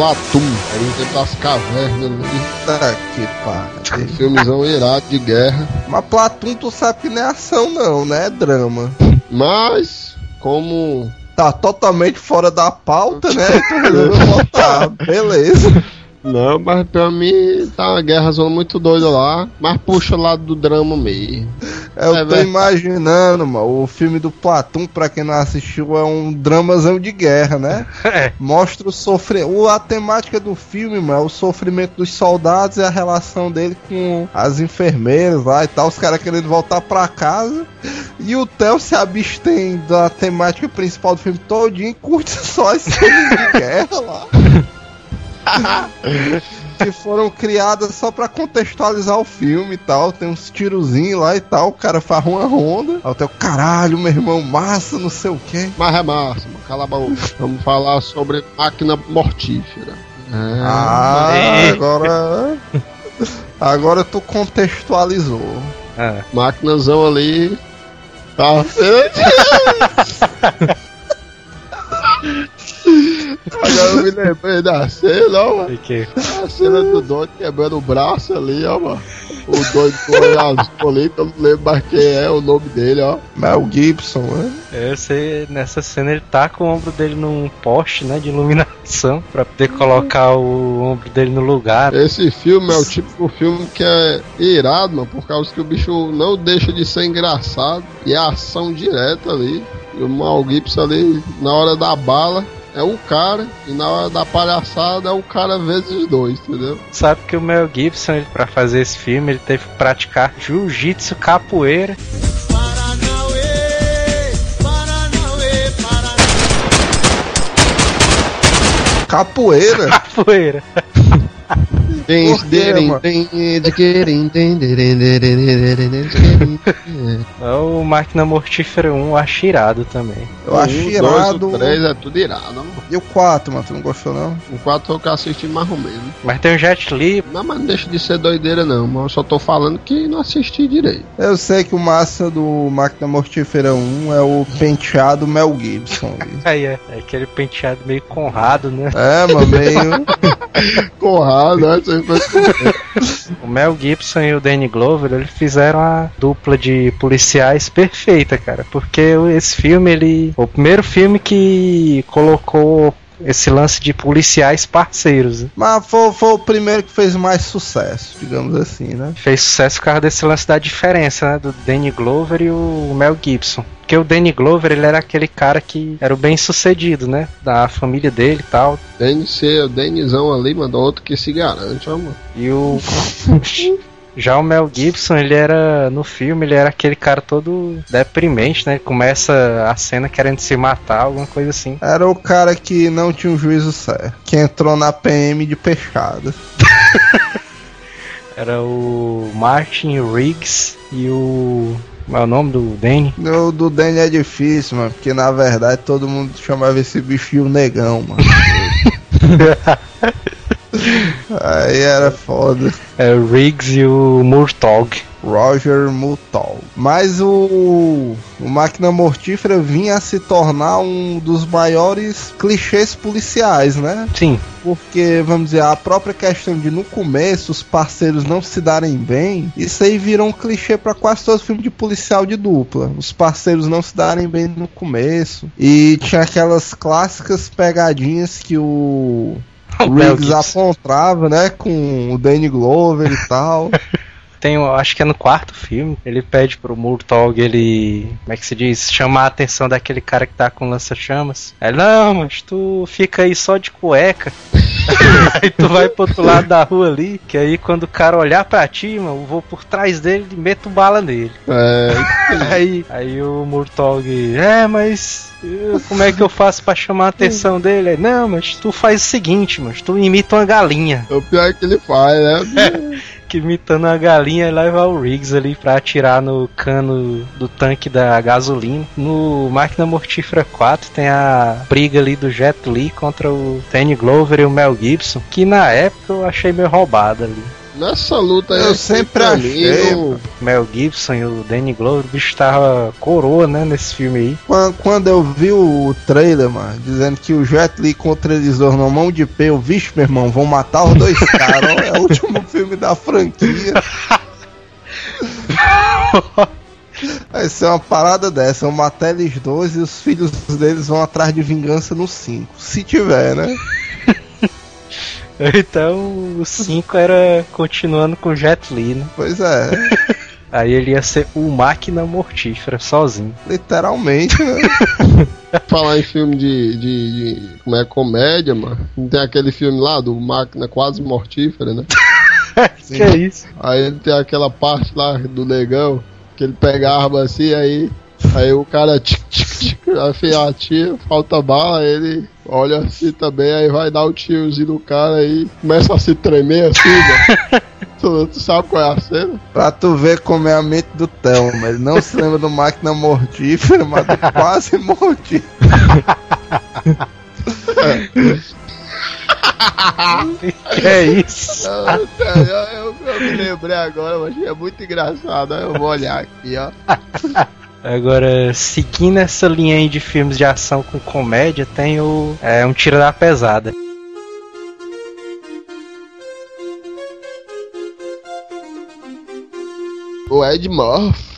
Platum. Aí dentro das cavernas ali. Tá que pariu. Filmezão irado de guerra. Mas Platum, tu sabe que não é ação, não, né? É drama. Mas, como Tá totalmente fora da pauta, né? Tu resolveu botar. Beleza. Não, mas pra mim tá uma guerra zona muito doida lá, mas puxa o lado do drama mesmo. Eu É tô verdade. imaginando, mano, o filme do Platum, pra quem não assistiu, é um dramazão de guerra, né? É. Mostra o sofrimento. A temática do filme, mano, é o sofrimento dos soldados e a relação dele com as enfermeiras lá e tal, os caras querendo voltar pra casa. E o Theo se abstém da temática principal do filme todinho e curte só as cenas de guerra lá. que foram criadas só pra contextualizar o filme e tal. Tem uns tirozinhos lá e tal. O cara faz uma ronda. Aí o caralho, meu irmão, massa, não sei o quê. Mas é massa, mano. cala a boca. Vamos falar sobre máquina mortífera. É. Ah, É. agora. Agora tu contextualizou. Ah, Máquinazão ali. Tá Agora eu me lembrei da cena, ó, mano. sei que. A cena do doido quebrando o braço ali, ó, mano. O doido com o olho azul ali, que eu não lembro mais quem é o nome dele, ó. Mel Gibson, né? Eu sei, nessa cena ele tá com o ombro dele num poste, né, de iluminação, pra poder colocar o ombro dele no lugar. Esse filme é o tipo de filme que é irado, mano, por causa que o bicho não deixa de ser engraçado e é ação direta ali. E o Mal Gibson ali, na hora da bala, é um cara, e na hora da palhaçada é o cara vezes dois, entendeu? Sabe que o Mel Gibson, pra fazer esse filme, ele teve que praticar jiu-jitsu, capoeira. Capoeira. Capoeira. Mano? É o Máquina Mortífera 1, acho irado também. Eu acho Um, irado. Dois, o três é tudo irado, mano. E o 4, mano, tu não gostou não? O quatro eu que assisti mais ou menos. Mas tem o Jet Li, Não, mas não deixa de ser doideira não, mas eu só tô falando que não assisti direito. Eu sei que o massa do Máquina Mortífera 1 é o penteado Mel Gibson. aí é, é aquele penteado meio conrado, né? é, mano, meio. Corrado, né? O Mel Gibson e o Danny Glover, eles fizeram a dupla de policiais perfeita, cara. Porque esse filme, ele. O primeiro filme que colocou esse lance de policiais parceiros. né? Mas foi, foi o primeiro que fez mais sucesso, digamos assim, né? Fez sucesso por causa desse lance da diferença, né? Do Danny Glover e o Mel Gibson. Porque o Danny Glover, ele era aquele cara que era o bem sucedido, né? Da família dele e tal. Denis, o Denizão ali mandou outro que se garante, ó, mano. E o. Já o Mel Gibson, ele era. No filme, ele era aquele cara todo deprimente, né? Ele começa a cena querendo se matar, alguma coisa assim. Era o cara que não tinha um juízo certo, que entrou na PM de peixada. Era o Martin Riggs e o. Como é o nome do Danny? O do Danny é difícil, mano, porque na verdade todo mundo chamava esse bicho de o negão, mano. Aí era foda. É o Riggs e o Murtaugh. Roger Muttal. Mas o, o Máquina Mortífera vinha a se tornar um dos maiores clichês policiais, né? Sim, Porque, vamos dizer, a própria questão de no começo os parceiros não se darem bem, isso aí virou um clichê pra quase todo filme de policial de dupla. Os parceiros não se darem bem no começo. E tinha aquelas clássicas pegadinhas que o. Riggs apontava, né? Com o Danny Glover e tal. Tem, acho que é no quarto filme, ele pede pro Murtaugh, ele, como é que se diz, chamar a atenção daquele cara que tá com lança-chamas. Aí, não, mas tu fica aí só de cueca. aí tu vai pro outro lado da rua ali, que aí quando o cara olhar pra ti, mano, eu vou por trás dele e meto bala nele. É, Aí, aí o Murtaugh, é, mas eu- como é que eu faço pra chamar a atenção dele? Não, mas tu faz o seguinte, mas tu imita uma galinha. o pior é que ele faz, né? imitando a galinha e leva o Riggs ali pra atirar no cano do tanque da gasolina. No Máquina Mortífera 4 tem a briga ali do Jet Li contra o Danny Glover e o Mel Gibson, que na época eu achei meio roubada ali. Nessa luta aí, Eu sempre achei, O Mel Gibson e o Danny Glover, o bicho tava coroa, né, nesse filme aí. Quando, quando eu vi o trailer, mano, dizendo que o Jet Li contra eles dois na mão de pé, eu, vixe, meu irmão, vão matar os dois caras. ó, É o último filme da franquia. Vai ser uma parada dessa, vão matar eles dois e os filhos deles vão atrás de vingança no 5. Se tiver, né? Então o 5 era continuando com Jet Li, né? Pois é, Aí ele ia ser o máquina mortífera sozinho. literalmente, né? Falar em filme de, de, de- Como é comédia, mano. Não tem aquele filme lá do Máquina Quase Mortífera, né? Que é isso? Aí ele tem aquela parte lá do negão, que ele pega a arma assim, aí. Aí o cara tic, tic, tic, afia a tiro, falta bala, ele olha assim também, aí vai dar o tirozinho no cara aí, começa a se tremer assim, né? tu, tu sabe qual é a cena? Pra tu ver como é a mente do Thelma. Ele não se lembra do máquina mortífera, mas do quase mortífero. Que é isso? Eu, eu- eu me lembrei agora, eu achei muito engraçado, eu vou olhar aqui, ó. Agora, seguindo essa linha aí de filmes de ação com comédia, tem o é, Um Tiro da Pesada. O Ed Murphy.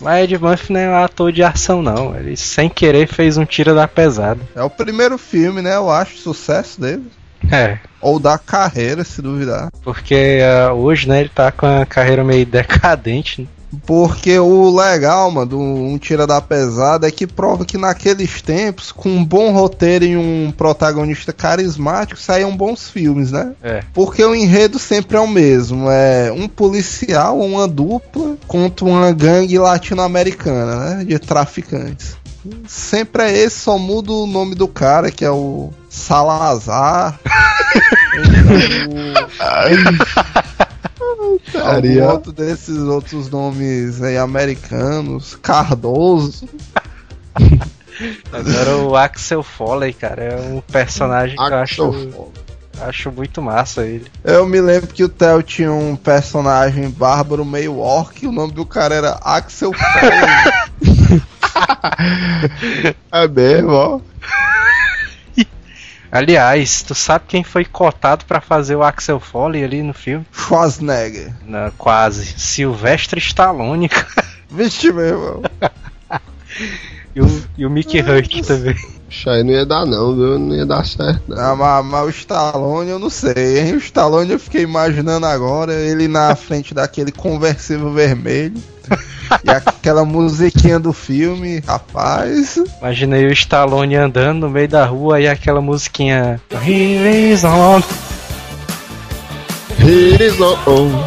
Mas Ed Murphy não é um ator de ação, não. Ele sem querer fez um Tiro da Pesada. É o primeiro filme, né? Eu acho, sucesso dele. É, Ou da carreira, se duvidar. porque ah, hoje, né, ele tá com a carreira meio decadente. né? Porque o legal, mano, do Um Tira da Pesada é que prova que naqueles tempos, com um bom roteiro e um protagonista carismático, saíam bons filmes, né? É. Porque o enredo sempre é o mesmo. É um policial ou uma dupla contra uma gangue latino-americana, né? De traficantes. Sempre é esse, só muda o nome do cara, que é o Salazar. Algum outro desses outros nomes aí americanos. Cardoso. Agora o Axel Foley, cara, é um personagem que eu acho, acho muito massa ele. Eu me lembro que o Theo tinha um personagem bárbaro meio orc, o nome do cara era Axel Foley. É mesmo, ó. Aliás, tu sabe quem foi cotado pra fazer o Axel Foley ali no filme? Schwarzenegger. Não, quase. Sylvester Stallone cara. Vixe, meu irmão. e, o, e o Mickey Hurt também. Isso aí não ia dar não, viu? Não ia dar certo, não. Ah, mas, mas o Stallone eu não sei, hein? O Stallone eu fiquei imaginando agora ele na frente daquele conversível vermelho. e aquela musiquinha do filme, rapaz. Imaginei o Stallone andando no meio da rua e aquela musiquinha. Here is on. Here is on.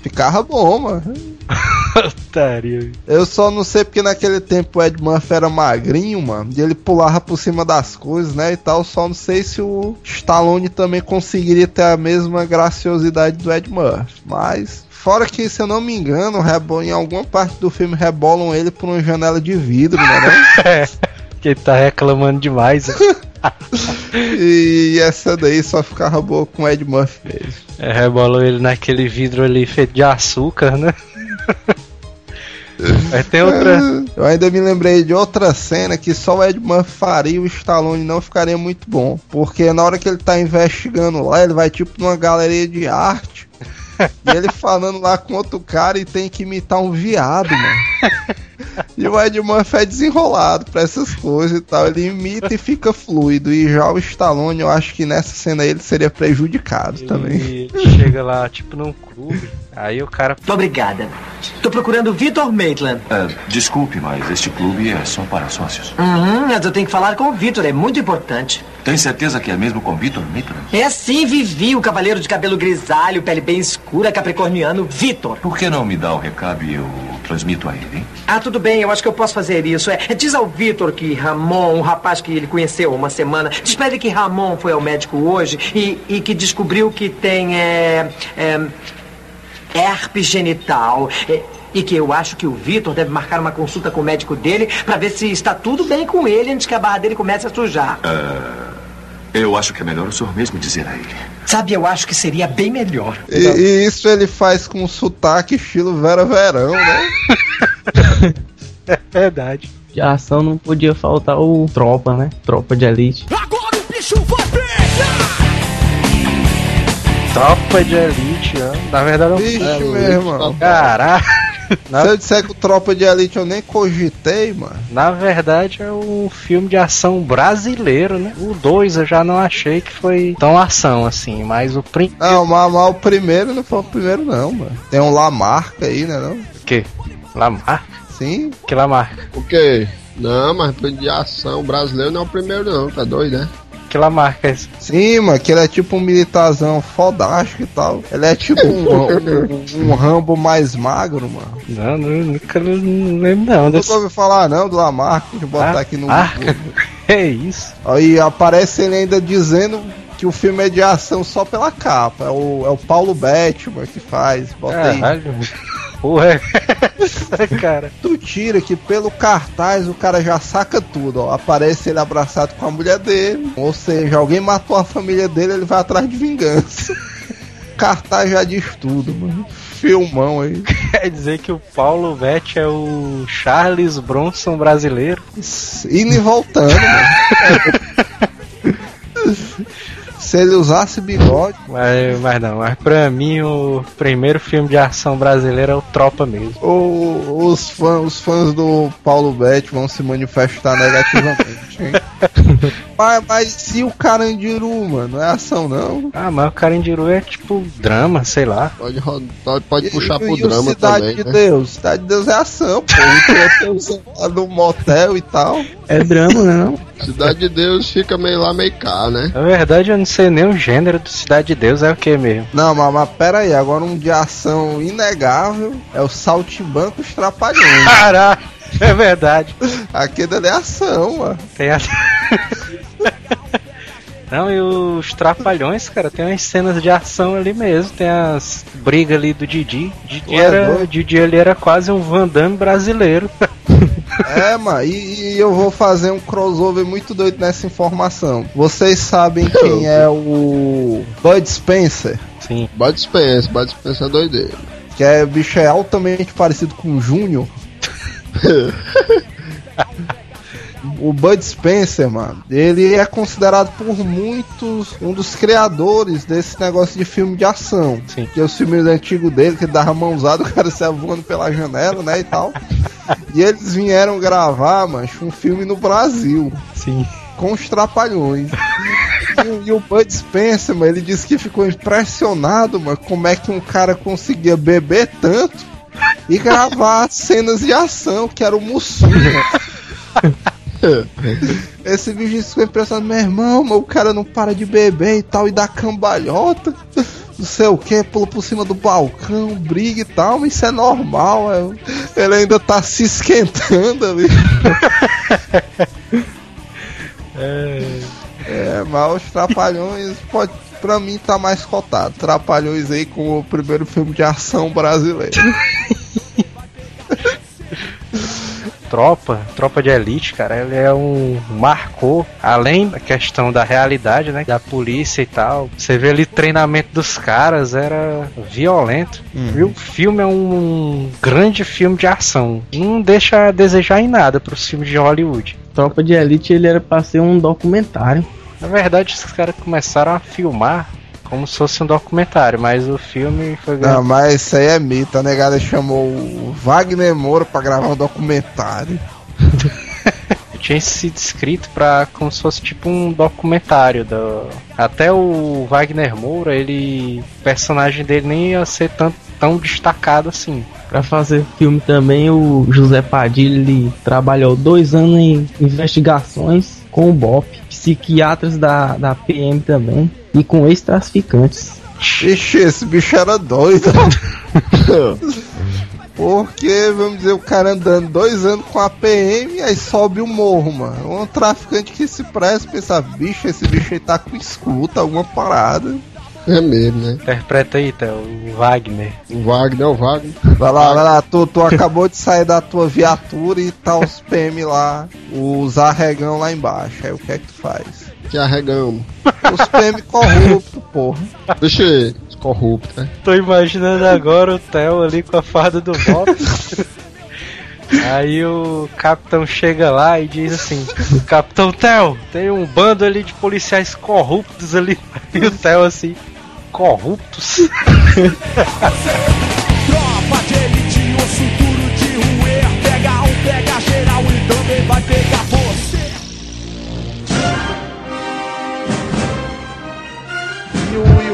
Ficava bom, mano. Otário. Eu só não sei porque naquele tempo o Ed Murphy era magrinho, mano. E ele pulava por cima das coisas, né? E tal. Só não sei se o Stallone também conseguiria ter a mesma graciosidade do Ed Murphy. Mas. Fora que, se eu não me engano, em alguma parte do filme rebolam ele por uma janela de vidro, né? É, que ele tá reclamando demais. né? e essa daí só ficava boa com o Ed Murphy mesmo. É, rebolou ele naquele vidro ali feito de açúcar, né? Aí tem outra. Eu ainda me lembrei de outra cena que só o Ed Murphy faria e o Stallone não ficaria muito bom. Porque na hora que ele tá investigando lá, ele vai tipo numa galeria de arte. e ele falando lá com outro cara e tem que imitar um viado, mano. E o Ed Murphy é desenrolado pra essas coisas e tal. Ele imita e fica fluido. E já o Stallone, eu acho que nessa cena ele seria prejudicado também. Ele, ele chega lá, tipo, num clube. Aí o cara. Muito obrigada. Tô procurando Vitor Maitland. Ah, desculpe, mas este clube é só para sócios. Uhum, mas eu tenho que falar com o Vitor, é muito importante. Tem certeza que é mesmo com Vitor Maitland? É sim, Vivi, o cavaleiro de cabelo grisalho, pele bem escura, capricorniano, Vitor. Por que não me dá o recado e eu transmito a ele, hein? Ah, tudo bem, eu acho que eu posso fazer isso. É, diz ao Vitor que Ramon, um rapaz que ele conheceu há uma semana, diz pra ele que Ramon foi ao médico hoje e, e que descobriu que tem é, é, herpes genital. É, e que eu acho que o Vitor deve marcar uma consulta com o médico dele pra ver se está tudo bem com ele antes que a barra dele comece a sujar. Eu acho que é melhor o senhor mesmo dizer a ele. Sabe, eu acho que seria bem melhor. E, e isso ele faz com sotaque estilo Vera Verão, né? É verdade. De ação não podia faltar o Tropa, né? Tropa de Elite. Tropa de elite, ó. Na verdade, é um- Vixe, É, meu irmão. Caraca. Na- Se eu disser que o Tropa de Elite eu nem cogitei, mano. Na verdade é um filme de ação brasileiro, né? O 2 eu já não achei que foi tão ação assim, mas o prim... Não, mas, mas o primeiro não foi o primeiro, não, mano. Tem um Lamarca aí, né? Não? O quê? Lamarca? Sim. Que Lamarca? O quê? Não, mas filme de ação brasileiro não é o primeiro não, tá doido, né? Que Lamarca é esse? Sim, mano, que ele é tipo um militarzão fodástico e tal. Ele é tipo um, um, um Rambo mais magro, mano. Não, não nunca não, não lembro não desse. Nunca ouviu falar, não, do Lamarca. Eu botar Ah, aqui no? Google. É isso. Aí aparece ele ainda dizendo que o filme é de ação só pela capa. É o, é o Paulo Bettman que faz. Bota aí. Porra, é cara. Tu tira que pelo cartaz o cara já saca tudo, ó. Aparece ele abraçado com a mulher dele. Ou seja, alguém matou a família dele, ele vai atrás de vingança. cartaz já diz tudo, mano. Filmão aí. Quer dizer que o Paulo Vetti é o Charles Bronson brasileiro? Indo e voltando, mano. Se ele usasse bigode. Mas, mas não, mas pra mim o primeiro filme de ação brasileiro é o Tropa mesmo. O- os, fãs, os fãs do Paulo Betti vão se manifestar negativamente, hein? mas, mas se o Carandiru, mano, não é ação não? Ah, mas o Carandiru é tipo drama, sei lá. Pode, pode, pode puxar E- pro e o drama Cidade também, de né? Deus. Cidade de Deus é ação, pô. O Teus lá no motel e tal. É drama, né não? Cidade de Deus fica meio lá, meio cá, né? Na verdade eu não sei nem o gênero do Cidade de Deus, é o que mesmo? Não, mas, mas pera aí, agora um de ação inegável é o Saltimbanco os Trapalhões. Caralho, é verdade. Aquele ali é ação, mano. Tem a... Não, e os Trapalhões, cara, tem umas cenas de ação ali mesmo. Tem as brigas ali do Didi. Didi, Ué, era, doido. Didi ele era quase um Van Damme brasileiro. É, mano, e, e eu vou fazer um crossover muito doido nessa informação. Vocês sabem quem é o Bud Spencer? Sim. Bud Spencer, Bud Spencer é doideiro. Que é bicho é altamente parecido com o Júnior. O Bud Spencer, mano, ele é considerado por muitos um dos criadores desse negócio de filme de ação. Sim. Que é os filmes antigos dele, que dava mãozada, o cara saia voando pela janela, né, e tal. e eles vieram gravar, mancho, um filme no Brasil, Sim. com os trapalhões. E, o- e o Bud Spencer, mano, ele disse que ficou impressionado, mano, como é que um cara conseguia beber tanto e gravar cenas de ação, que era o Mussum, mano. Esse bicho ficou impressionado, meu irmão, mas o cara não para de beber e tal, e dá cambalhota, não sei o que, pula por cima do balcão, briga e tal, mas isso é normal, é. ele ainda tá se esquentando ali. É, mas os Trapalhões pode, pra mim tá mais cotado. Trapalhões aí com o primeiro filme de ação brasileiro. Tropa, Tropa de Elite, cara, ele é um. marcou, além da questão da realidade, né? Da polícia e tal. Você vê ali o treinamento dos caras, era violento. E o filme é um grande filme de ação. Não deixa a desejar em nada pros filmes de Hollywood. Tropa de Elite ele era pra ser um documentário. Na verdade, os caras começaram a filmar como se fosse um documentário, mas o filme foi Não, mas isso aí é mito. A negada chamou o Wagner Moura pra gravar um documentário. tinha sido escrito pra como se fosse tipo um documentário do até o Wagner Moura ele o personagem dele nem ia ser tão, tão destacado assim Pra fazer filme também, o José Padilha ele trabalhou dois anos em investigações com o BOP, psiquiatras da, da PM também, e com ex-traficantes. Ixi, esse bicho era doido. Porque, vamos dizer, o cara andando dois anos com a PM, aí sobe o morro, mano. Um traficante que se presta, pensa, bicho, esse bicho aí tá com escuta, alguma parada. É mesmo, né? interpreta aí Theo, o Wagner O Wagner, o Wagner. Vai lá, vai lá, tu, tu acabou de sair da tua viatura e tá os PM lá, os arregão lá embaixo. Aí o que é que tu faz? Que arregamos. Os PM corruptos, porra. Deixa ele, corrupto, né? tô imaginando agora o Theo ali com a farda do Bob Aí o capitão chega lá e diz assim: Capitão Theo, tem um bando ali de policiais corruptos ali. E o Theo assim: Corruptos?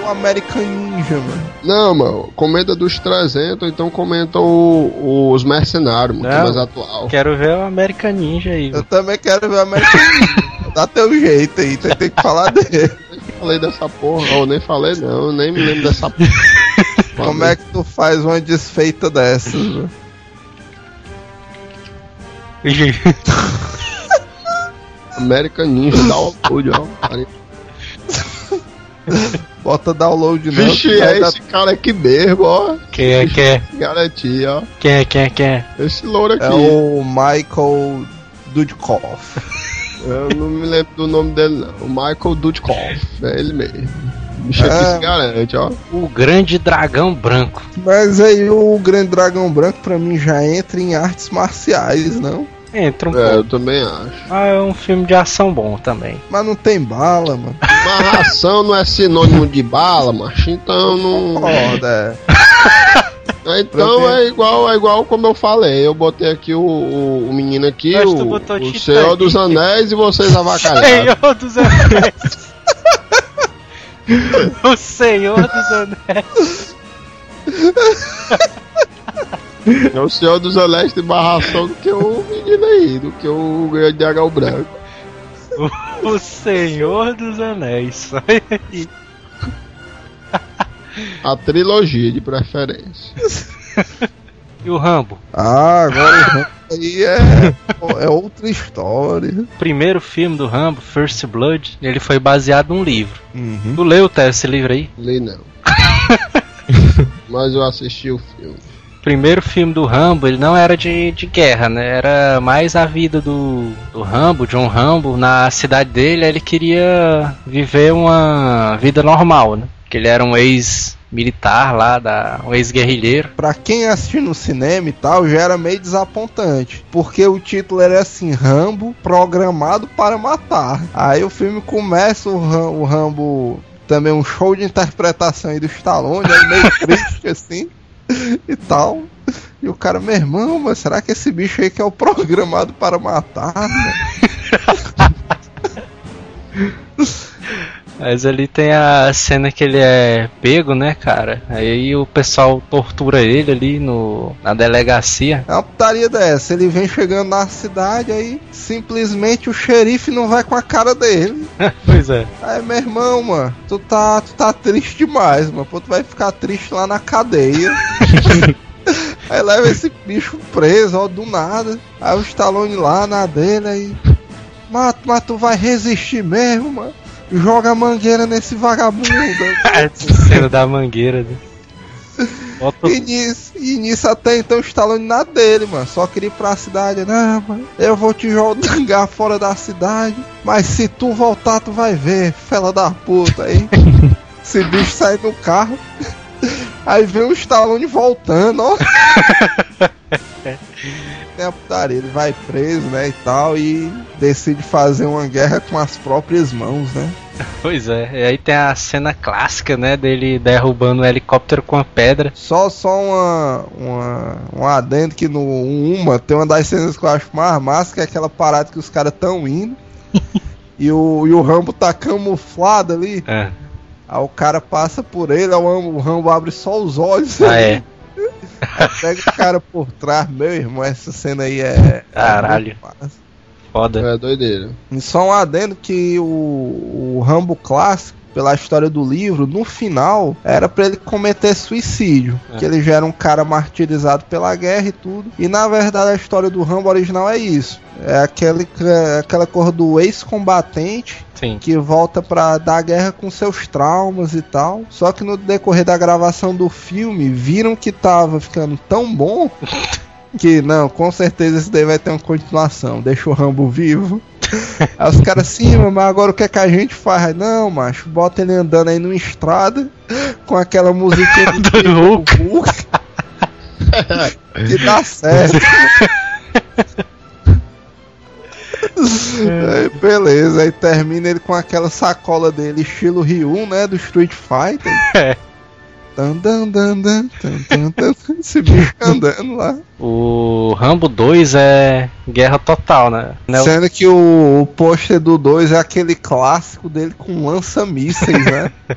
o American Ninja, mano. Não, mano, comenta dos 300, ou então comenta o- os mercenários, muito Não. mais atual. Quero ver o American Ninja aí. Eu também quero ver o American Ninja. Dá teu jeito aí, tu tem que falar dele. Falei dessa porra, eu nem falei não, nem me lembro dessa porra. Como é que tu faz uma desfeita dessas, velho? American Ninja download, ó. Bota download não. Vixe, que é dar- esse cara aqui mesmo, ó. Quem é, quem é? Garantia, ó. Quem é, quem é, quem é? Esse louro aqui. É o Michael Dudkoff. Eu não me lembro do nome dele, não. O Michael Dudkoff. É ele mesmo. O bicho aqui É. se garante, ó. O grande dragão branco. Mas aí o Grande Dragão Branco pra mim já entra em artes marciais, não? Entra um É, eu pouco. também acho. Ah, é um filme de ação bom também. Mas não tem bala, mano. Mas ração não é sinônimo de bala, macho. Então não. Foda, é. Então Pra é igual, é igual como eu falei. Eu botei aqui o, o, o menino aqui, Mas tu o, botou o Titanic. Senhor dos Anéis e vocês avacalharam. Senhor dos Anéis. o Senhor dos Anéis. É o Senhor dos Anéis tem mais ração do que o menino aí, do que o grande dragão branco. O Senhor dos Anéis. A trilogia de preferência. e o Rambo? Ah, agora o Rambo aí é, é outra história. O primeiro filme do Rambo, First Blood, ele foi baseado num livro. Uhum. Tu leu, esse livro aí? Li não. Mas eu assisti o filme. Primeiro filme do Rambo, ele não era de, de guerra, né? Era mais a vida do, do Rambo, John Rambo, na cidade dele. Ele queria viver uma vida normal, né? Que ele era um ex-militar lá, da, um ex-guerrilheiro. Pra quem assistiu no cinema e tal, já era meio desapontante. Porque o título era assim: Rambo programado para matar. Aí o filme começa, o, Ram- o Rambo. Também um show de interpretação aí do Stallone, aí meio triste assim e tal. E o cara, meu irmão, mas será que esse bicho aí que é o programado para matar? né? Mas ali tem a cena que ele é pego, né, cara? Aí o pessoal tortura ele ali no, na delegacia. É uma putaria dessa. Ele vem chegando na cidade, aí simplesmente o xerife não vai com a cara dele. pois é. Aí, meu irmão, mano, tu tá, tu tá triste demais, mano. Pô, tu vai ficar triste lá na cadeia. aí leva esse bicho preso, ó, do nada. Aí o Stallone lá na dele, aí. Mas, mas tu vai resistir mesmo, mano. Joga a mangueira nesse vagabundo. Essa cena da mangueira. Né? Bota E nisso, e nisso até então o Stallone na dele, mano. Só queria ir pra cidade. Não, mano, eu vou te jogar fora da cidade. Mas se tu voltar, tu vai ver, fela da puta aí. Esse bicho sai do carro. Aí vem o Stallone voltando, ó. Tem a putaria, ele vai preso, né, e tal, e decide fazer uma guerra com as próprias mãos, né? Pois é, e aí tem a cena clássica, né, dele derrubando o helicóptero com a pedra. Só, só uma, uma, um adendo que no uma tem uma das cenas que eu acho mais massa, que é aquela parada que os caras tão indo. e, o, e o Rambo tá camuflado ali. É. Aí o cara passa por ele, o Rambo, abre só os olhos. Ah, ali, é. pega o cara por trás. Meu irmão, essa cena aí é. Caralho. é muito massa. Foda. É doideira. E só um adendo que o, o Rambo clássico, pela história do livro, no final era pra ele cometer suicídio. É. Que ele já era um cara martirizado pela guerra e tudo. E na verdade a história do Rambo original é isso. É aquele, é aquela cor do ex-combatente que volta pra dar guerra com seus traumas e tal. Só que no decorrer da gravação do filme, viram que tava ficando tão bom que não, com certeza esse daí vai ter uma continuação. Deixa o Rambo vivo. Aí os caras, sim, mas agora o que é que a gente faz? Não, macho, bota ele andando aí numa estrada com aquela musiquinha do Hulk. Hulk. que dá certo. Aí, beleza, aí termina ele com aquela sacola dele, estilo Ryu, né? Do Street Fighter. É. Dan, dan, dan, dan, dan, dan, dan, esse bicho andando lá. O Rambo 2 é guerra total, né? Né, o- Sendo que o, o pôster do 2 é aquele clássico dele com lança-mísseis, né?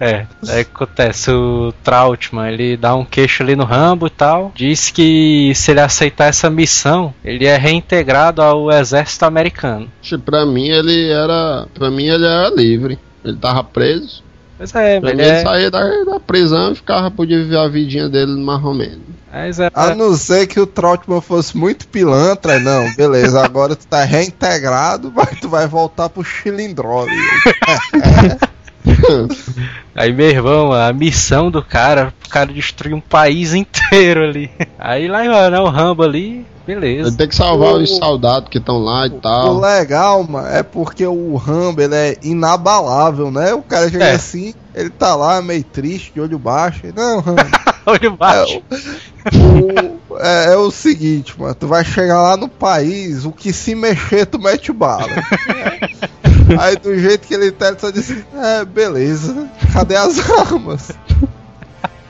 É, aí acontece, o Trautmann, ele dá um queixo ali no Rambo e tal, diz que se ele aceitar essa missão, ele é reintegrado ao exército americano. Pra mim ele era. Pra mim ele era livre. Ele tava preso. Pois é, ele é... saía da, da prisão e ficava, podia viver a vidinha dele mais ou menos. Mas é A não ser que o Trautmann fosse muito pilantra, não, beleza, agora tu tá reintegrado, mas tu vai voltar pro Chilindrole. Aí, meu irmão, a missão do cara, o cara destruir um país inteiro ali. Aí lá né, o Rambo ali, Ele beleza. tem que salvar O- os soldados que estão lá e O tal. legal, mano, é porque o Rambo, ele é inabalável, né? O cara chega É. assim, ele tá lá meio triste, de olho baixo. Não, Rambo, Olha baixo. o, é, é o seguinte, mano, tu vai chegar lá no país, o que se mexer, tu mete bala. Aí do jeito que ele tá, ele só disse, é, beleza, cadê as armas?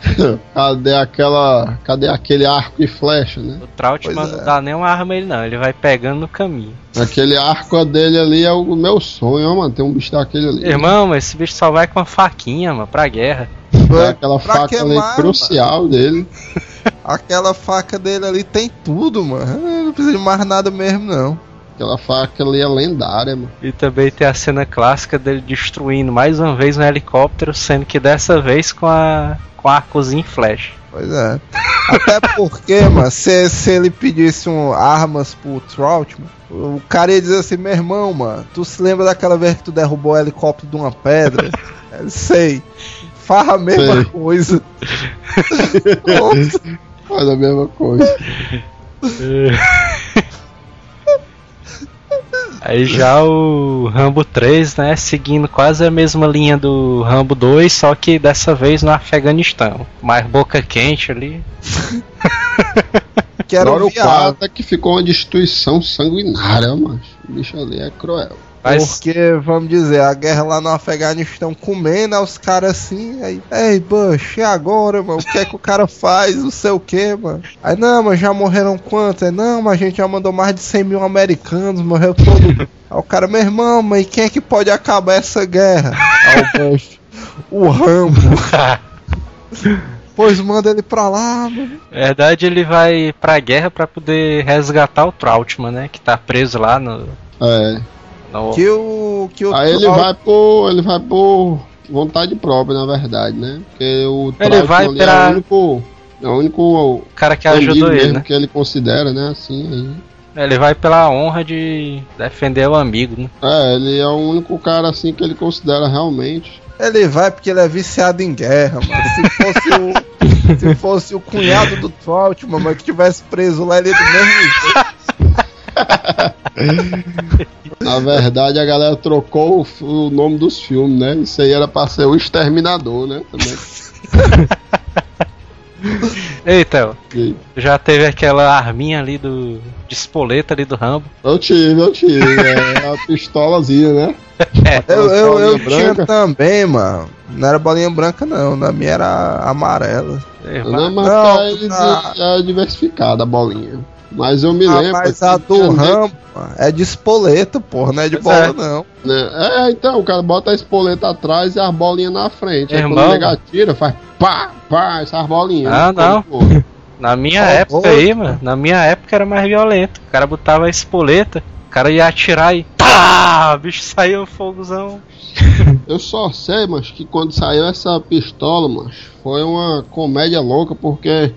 Cadê aquela. Cadê aquele arco e flecha, né? O Trautmann Pois é. não dá nenhuma arma a ele não, ele vai pegando no caminho. Aquele arco dele ali é o meu sonho, ó, mano. Tem um bicho daquele ali. Irmão, mas esse bicho só vai com uma faquinha, mano, pra guerra. É aquela Pra faca que ali crucial dele. Aquela faca dele ali tem tudo, mano. Não precisa de mais nada mesmo, não. Aquela faca ali é lendária, mano. E também tem a cena clássica dele destruindo mais uma vez um helicóptero, sendo que dessa vez com a com arcozinho e flash. Pois é. Até porque, mano, se, se ele pedisse um, armas pro Troutman, o cara ia dizer assim, meu irmão, mano, tu se lembra daquela vez que tu derrubou o helicóptero de uma pedra? Ele, sei. Faz a mesma Sei. coisa. Faz a mesma coisa. Aí já o Rambo 3, né, seguindo quase a mesma linha do Rambo 2, só que dessa vez no Afeganistão. Mais boca quente ali. que era o o viável. 4 é que ficou uma destruição sanguinária, mano. O bicho ali é cruel. Mas Porque, vamos dizer, a guerra lá no Afeganistão comendo, os caras assim, aí, ei, Bush, e agora, mano? O que é que o cara faz? Não sei o que, mano. Aí, não, mas já morreram quantos? Aí, não, mas a gente já mandou mais de 100 mil americanos, morreu todo. aí o cara, meu irmão, mas quem é que pode acabar essa guerra? Aí o Bush, o Rambo. Pois manda ele pra lá, mano. na verdade ele vai pra guerra pra poder resgatar o Trautmann, né, que tá preso lá no... É. no- Que o. Que o Aí ele Trout- vai por. Ele vai por vontade própria, na verdade, né? Porque o Ele vai pra- é o único. É o único cara que ajudou ele, mesmo né? que ele considera, né? Assim, aí. Ele vai pela honra de defender o amigo, né? É, ele é o único cara assim que ele considera realmente. Ele vai porque ele é viciado em guerra, mano. Se fosse o. se fosse o cunhado do Troutman, mas que tivesse preso lá, ele ia do mesmo jeito. Na verdade, a galera trocou o, o nome dos filmes, né? Isso aí era pra ser o Exterminador, né? Também. Eita, E já teve aquela arminha ali do. de espoleta ali do Rambo. Eu tive, eu tive. É a pistolazinha, né? Eu, eu, eu bolinha tinha também, mano. Não era bolinha branca, não. Na minha era amarela. Não, mas Não, tá. é diversificada a bolinha. Mas eu me Ah, lembro. mas a do Rambo mano, é de espoleta, porra. Não é de Pois bola, é. não. né? É, então, o cara bota a espoleta atrás e as bolinhas na frente. Aí Irmão. quando ele atira, faz pá, pá, essas bolinhas. Ah, não. Pô, Na minha Ó, época aí, mano, na minha época era mais violento. O cara botava a espoleta, o cara ia atirar e. Tá! O bicho saiu fogozão. Eu só sei, mas que quando saiu essa pistola, mas foi uma comédia louca, porque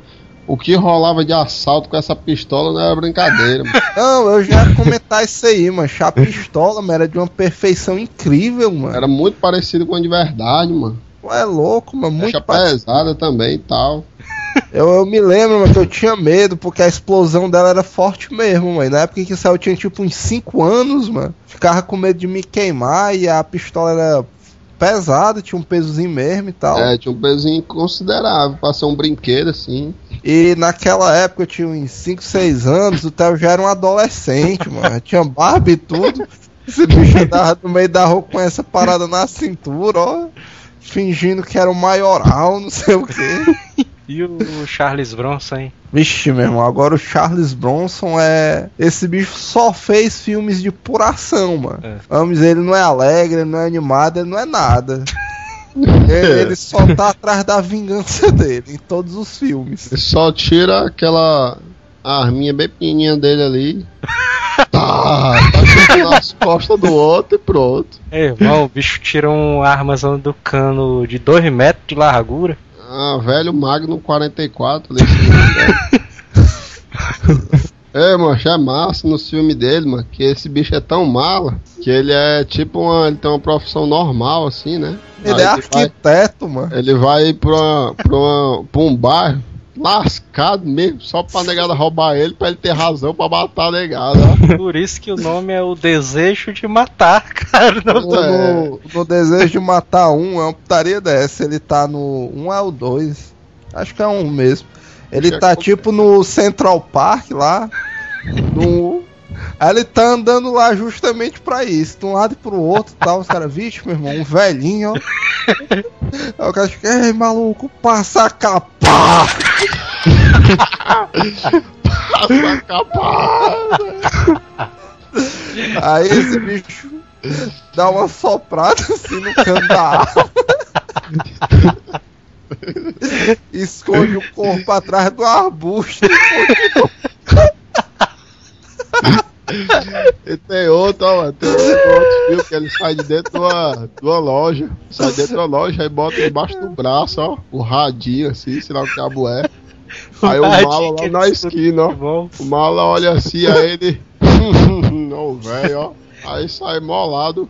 o que rolava de assalto com essa pistola não era brincadeira. mano. Não, eu já ia comentar isso aí, mano. A pistola, mano, era de uma perfeição incrível, mano. Era muito parecido com a de verdade, mano. Tu é louco, mano. Muito parecido. pesada também e tal. Eu, eu me lembro, mano, que eu tinha medo, porque a explosão dela era forte mesmo, mano. Na época que saiu, eu tinha tipo uns 5 anos, mano. Ficava com medo de me queimar e a pistola era pesada, tinha um pesozinho mesmo e tal. É, tinha um pezinho considerável ser um brinquedo assim. E naquela época eu tinha uns 5, 6 anos, o Theo já era um adolescente, mano. Tinha barba e tudo. Esse bicho andava no meio da rua com essa parada na cintura, ó. Fingindo que era o maioral, não sei o quê. E o Charles Bronson, hein? Vixe, meu irmão, agora o Charles Bronson é. Esse bicho só fez filmes de puração, mano. É. Vamos dizer, ele não é alegre, ele não é animado, ele não é nada. Ele, ele só tá atrás da vingança dele em todos os filmes. Ele só tira aquela arminha bem pequenininha dele ali. Tá, tá chutando nas costas do outro e pronto. Ei, irmão, o bicho tira um armazão do cano de 2 metros de largura. Ah, velho Magno 44 ali. né? É, mano, é massa nos filmes dele, mano, que esse bicho é tão mala que ele é tipo uma. Ele tem uma profissão normal, assim, né? Ele Aí é vai- arquiteto, mano. Ele vai pra, pra, uma, pra um bairro lascado mesmo, só pra negada roubar ele, pra ele ter razão pra matar a negada. Por isso que o nome é o Desejo de Matar, cara. Não tô- É. No, no Desejo de Matar Um, é uma putaria dessa. Ele tá no. Um é o dois. Acho que é um mesmo. Ele tá tipo no Central Park lá. No. Aí ele tá andando lá justamente pra isso, de um lado e pro outro e tal. Os caras, vixe, meu irmão, um velhinho, ó. Aí o cara fica, ei, maluco, passa a capa! Passa a capa! Aí esse bicho dá uma soprada assim no canto da arma. Esconde o corpo atrás do arbusto. E tem outro, ó, tem outro, outro filme que ele sai de dentro uma loja. Sai dentro de uma loja e bota embaixo do braço, ó. O radinho assim, sei lá o cabo é. Aí o mala lá na esquina, ó. O mala olha assim, aí ele. Não, velho, ó. Aí sai molado.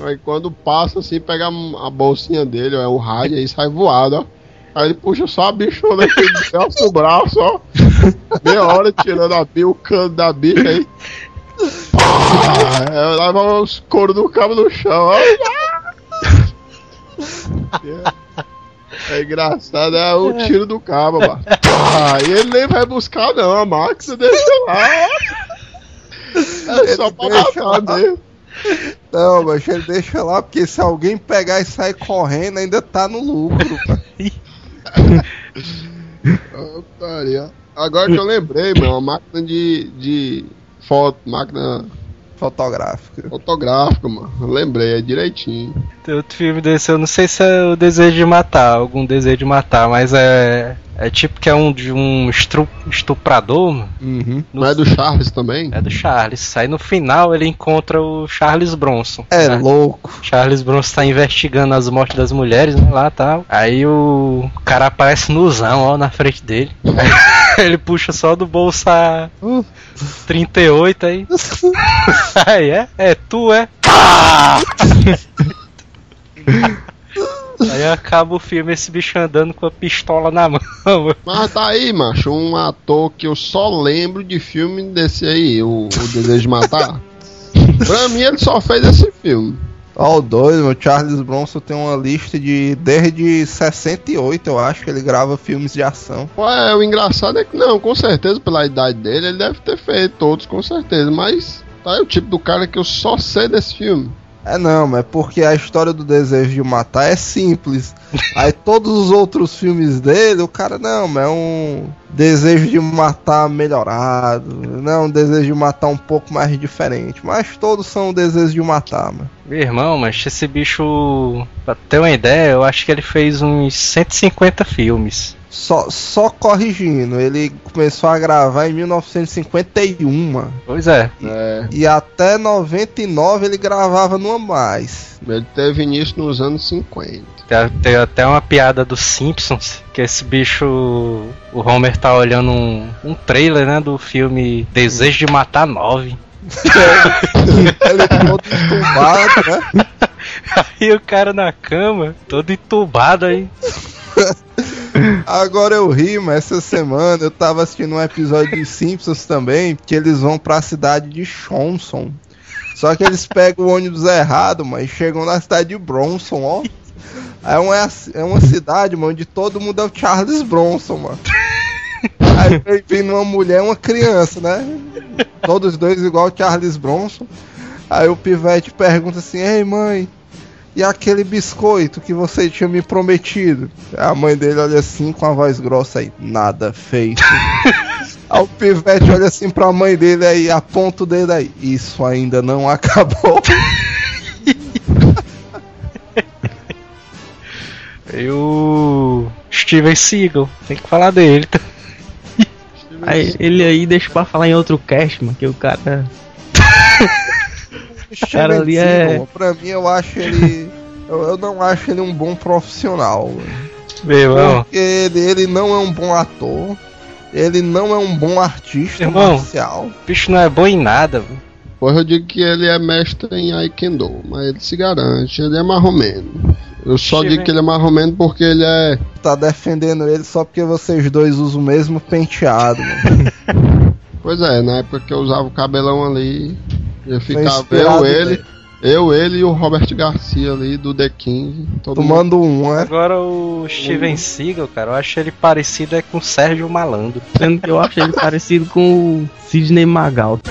Aí quando passa assim, pega a bolsinha dele, ó, é o rádio, aí sai voado, ó. Aí ele puxa só a bichona aqui do braço ó. Meia hora tirando a bi- o cano da bicha aí. Ah, é, leva os coros do cabo no chão, ó. É engraçado, é o tiro do cabo, mano. Ah, e ele nem vai buscar, não, a máquina deixa lá. É só pra matar mesmo. Não, mas ele deixa lá, porque se alguém pegar e sair correndo, ainda tá no lucro. cara. Putaria. Agora que eu lembrei, mano, máquina de, de foto, máquina Fotográfica. fotográfica, mano. Eu lembrei, é direitinho. Tem outro filme desse, eu não sei se é o Desejo de Matar, algum Desejo de Matar, mas é. É tipo que é um de um estru- estuprador, mano. Uhum. Não é do Charles também? É do Charles. Aí no final ele encontra o Charles Bronson. É Né? louco. Charles Bronson tá investigando as mortes das mulheres, né, lá tal. Aí o cara aparece nuzão, ó, na frente dele. Aí ele puxa só do bolso a 38 aí. Aí é? É, tu é? Aí acaba o filme esse bicho andando com a pistola na mão. Mas tá aí, macho, um ator que eu só lembro de filme desse aí, o, o Desejo de Matar. pra mim ele só fez esse filme. Ó, o doido, o Charles Bronson tem uma lista de. Desde 68, eu acho que ele grava filmes de ação. Ué, o engraçado é que não, com certeza, pela idade dele, ele deve ter feito todos, com certeza, mas tá aí o tipo do cara que eu só sei desse filme. É não, mas porque a história do desejo de matar é simples. Aí todos os outros filmes dele, o cara, não, mas é um desejo de matar melhorado. Não, um desejo de matar um pouco mais diferente. Mas todos são um desejo de matar, mano. Meu irmão, mas esse bicho, pra ter uma ideia, eu acho que ele fez uns 150 filmes. Só, só corrigindo, ele começou a gravar em 1951, mano. Pois é. É, E até 99 ele gravava numa mais. ele teve início nos anos 50. Tem, tem até uma piada dos Simpsons, que esse bicho, o Homer tá olhando um, um trailer, né, do filme Desejo de Matar 9. Ele todo entubado, né? Aí o cara na cama, todo entubado aí. Agora eu ri, mas essa semana eu tava assistindo um episódio de Simpsons também, que eles vão pra cidade de Shonson. Só que eles pegam o ônibus errado, mas chegam na cidade de Bronson, ó. É uma, é uma cidade, mano, onde todo mundo é o Charles Bronson, mano. Aí vem uma mulher e uma criança, né? Todos dois igual o Charles Bronson. Aí o pivete pergunta assim, ei mãe, e aquele biscoito que você tinha me prometido? A mãe dele olha assim com a voz grossa aí, nada feito. aí o pivete olha assim pra mãe dele aí, aponta o dedo aí, isso ainda não acabou. E o Steven Seagal, tem que falar dele. Aí, ele aí deixa pra falar em outro cast, mano, que o cara. cara ali é- Pra mim, eu acho ele. Eu, eu não acho ele um bom profissional. mano. Meu irmão, Porque ele, ele não é um bom ator. Ele não é um bom artista Irmão. marcial. o bicho não é bom em nada, velho. Pois eu digo que ele é mestre em Aikendo, mas ele se garante, ele é marromeno. Eu só digo que ele é marromeno porque ele é. Tá defendendo ele só porque vocês dois usam o mesmo penteado, mano. Pois é, na época que eu usava o cabelão ali, ia ficar inspirado eu, ele, eu, ele e o Robert Garcia ali do The King. Todo mundo. Tomando um, né? Agora o Steven Seagal, cara, eu acho ele parecido é com o Sérgio Malandro. Sendo que eu acho ele parecido com o Sidney Magal.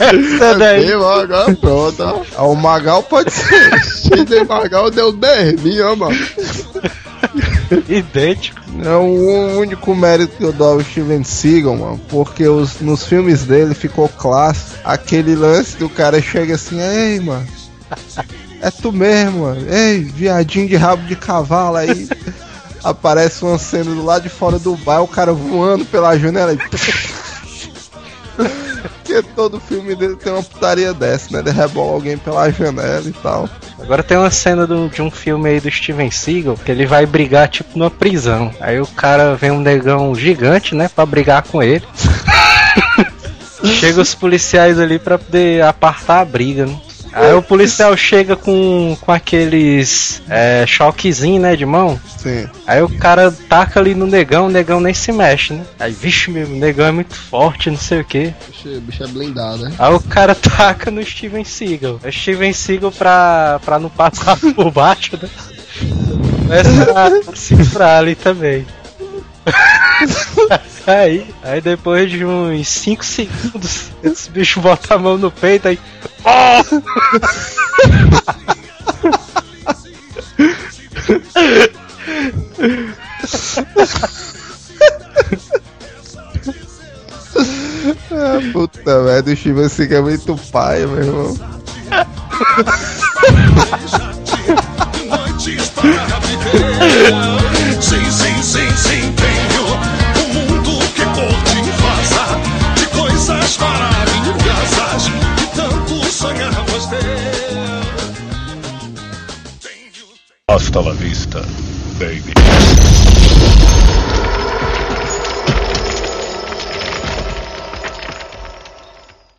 É, ó, agora pronto, ó. Ah, O Magal pode ser. Sidney Magal deu 10 mil, ó, mano. Idêntico. É o único mérito que eu dou ao Steven Seagal, mano. Porque os, nos filmes dele ficou clássico aquele lance do cara chega assim, ei, mano. É tu mesmo, mano. Ei, viadinho de rabo de cavalo aí. Aparece uma cena do lado de fora do bar, o cara voando pela janela e. Porque todo filme dele tem uma putaria dessa, né? Ele rebola alguém pela janela e tal. Agora tem uma cena do- de um filme aí do Steven Seagal que ele vai brigar tipo numa prisão. Aí o cara vem um negão gigante, né, pra brigar com ele. chega os policiais ali pra poder apartar a briga, né? Aí o policial chega com, com aqueles é, choquezinho, né, de mão. Sim. Aí o cara taca ali no negão, o negão nem se mexe, né? Aí, vixe, meu, o negão é muito forte, não sei o que. Bicho, bicho é blindado, né? Aí o cara taca no Steven Seagal. O Steven Seagal pra, pra não passar por baixo, né? Começa a se ali também. Aí, aí depois de uns 5 segundos, esse bicho bota a mão no peito aí. Ah, puta merda, o Seagal é muito pai, meu irmão. Noites para viver. Sim, sim, sim, sim, coisas maravilhosas que tanto sonhamos ter. Hasta la vista, baby.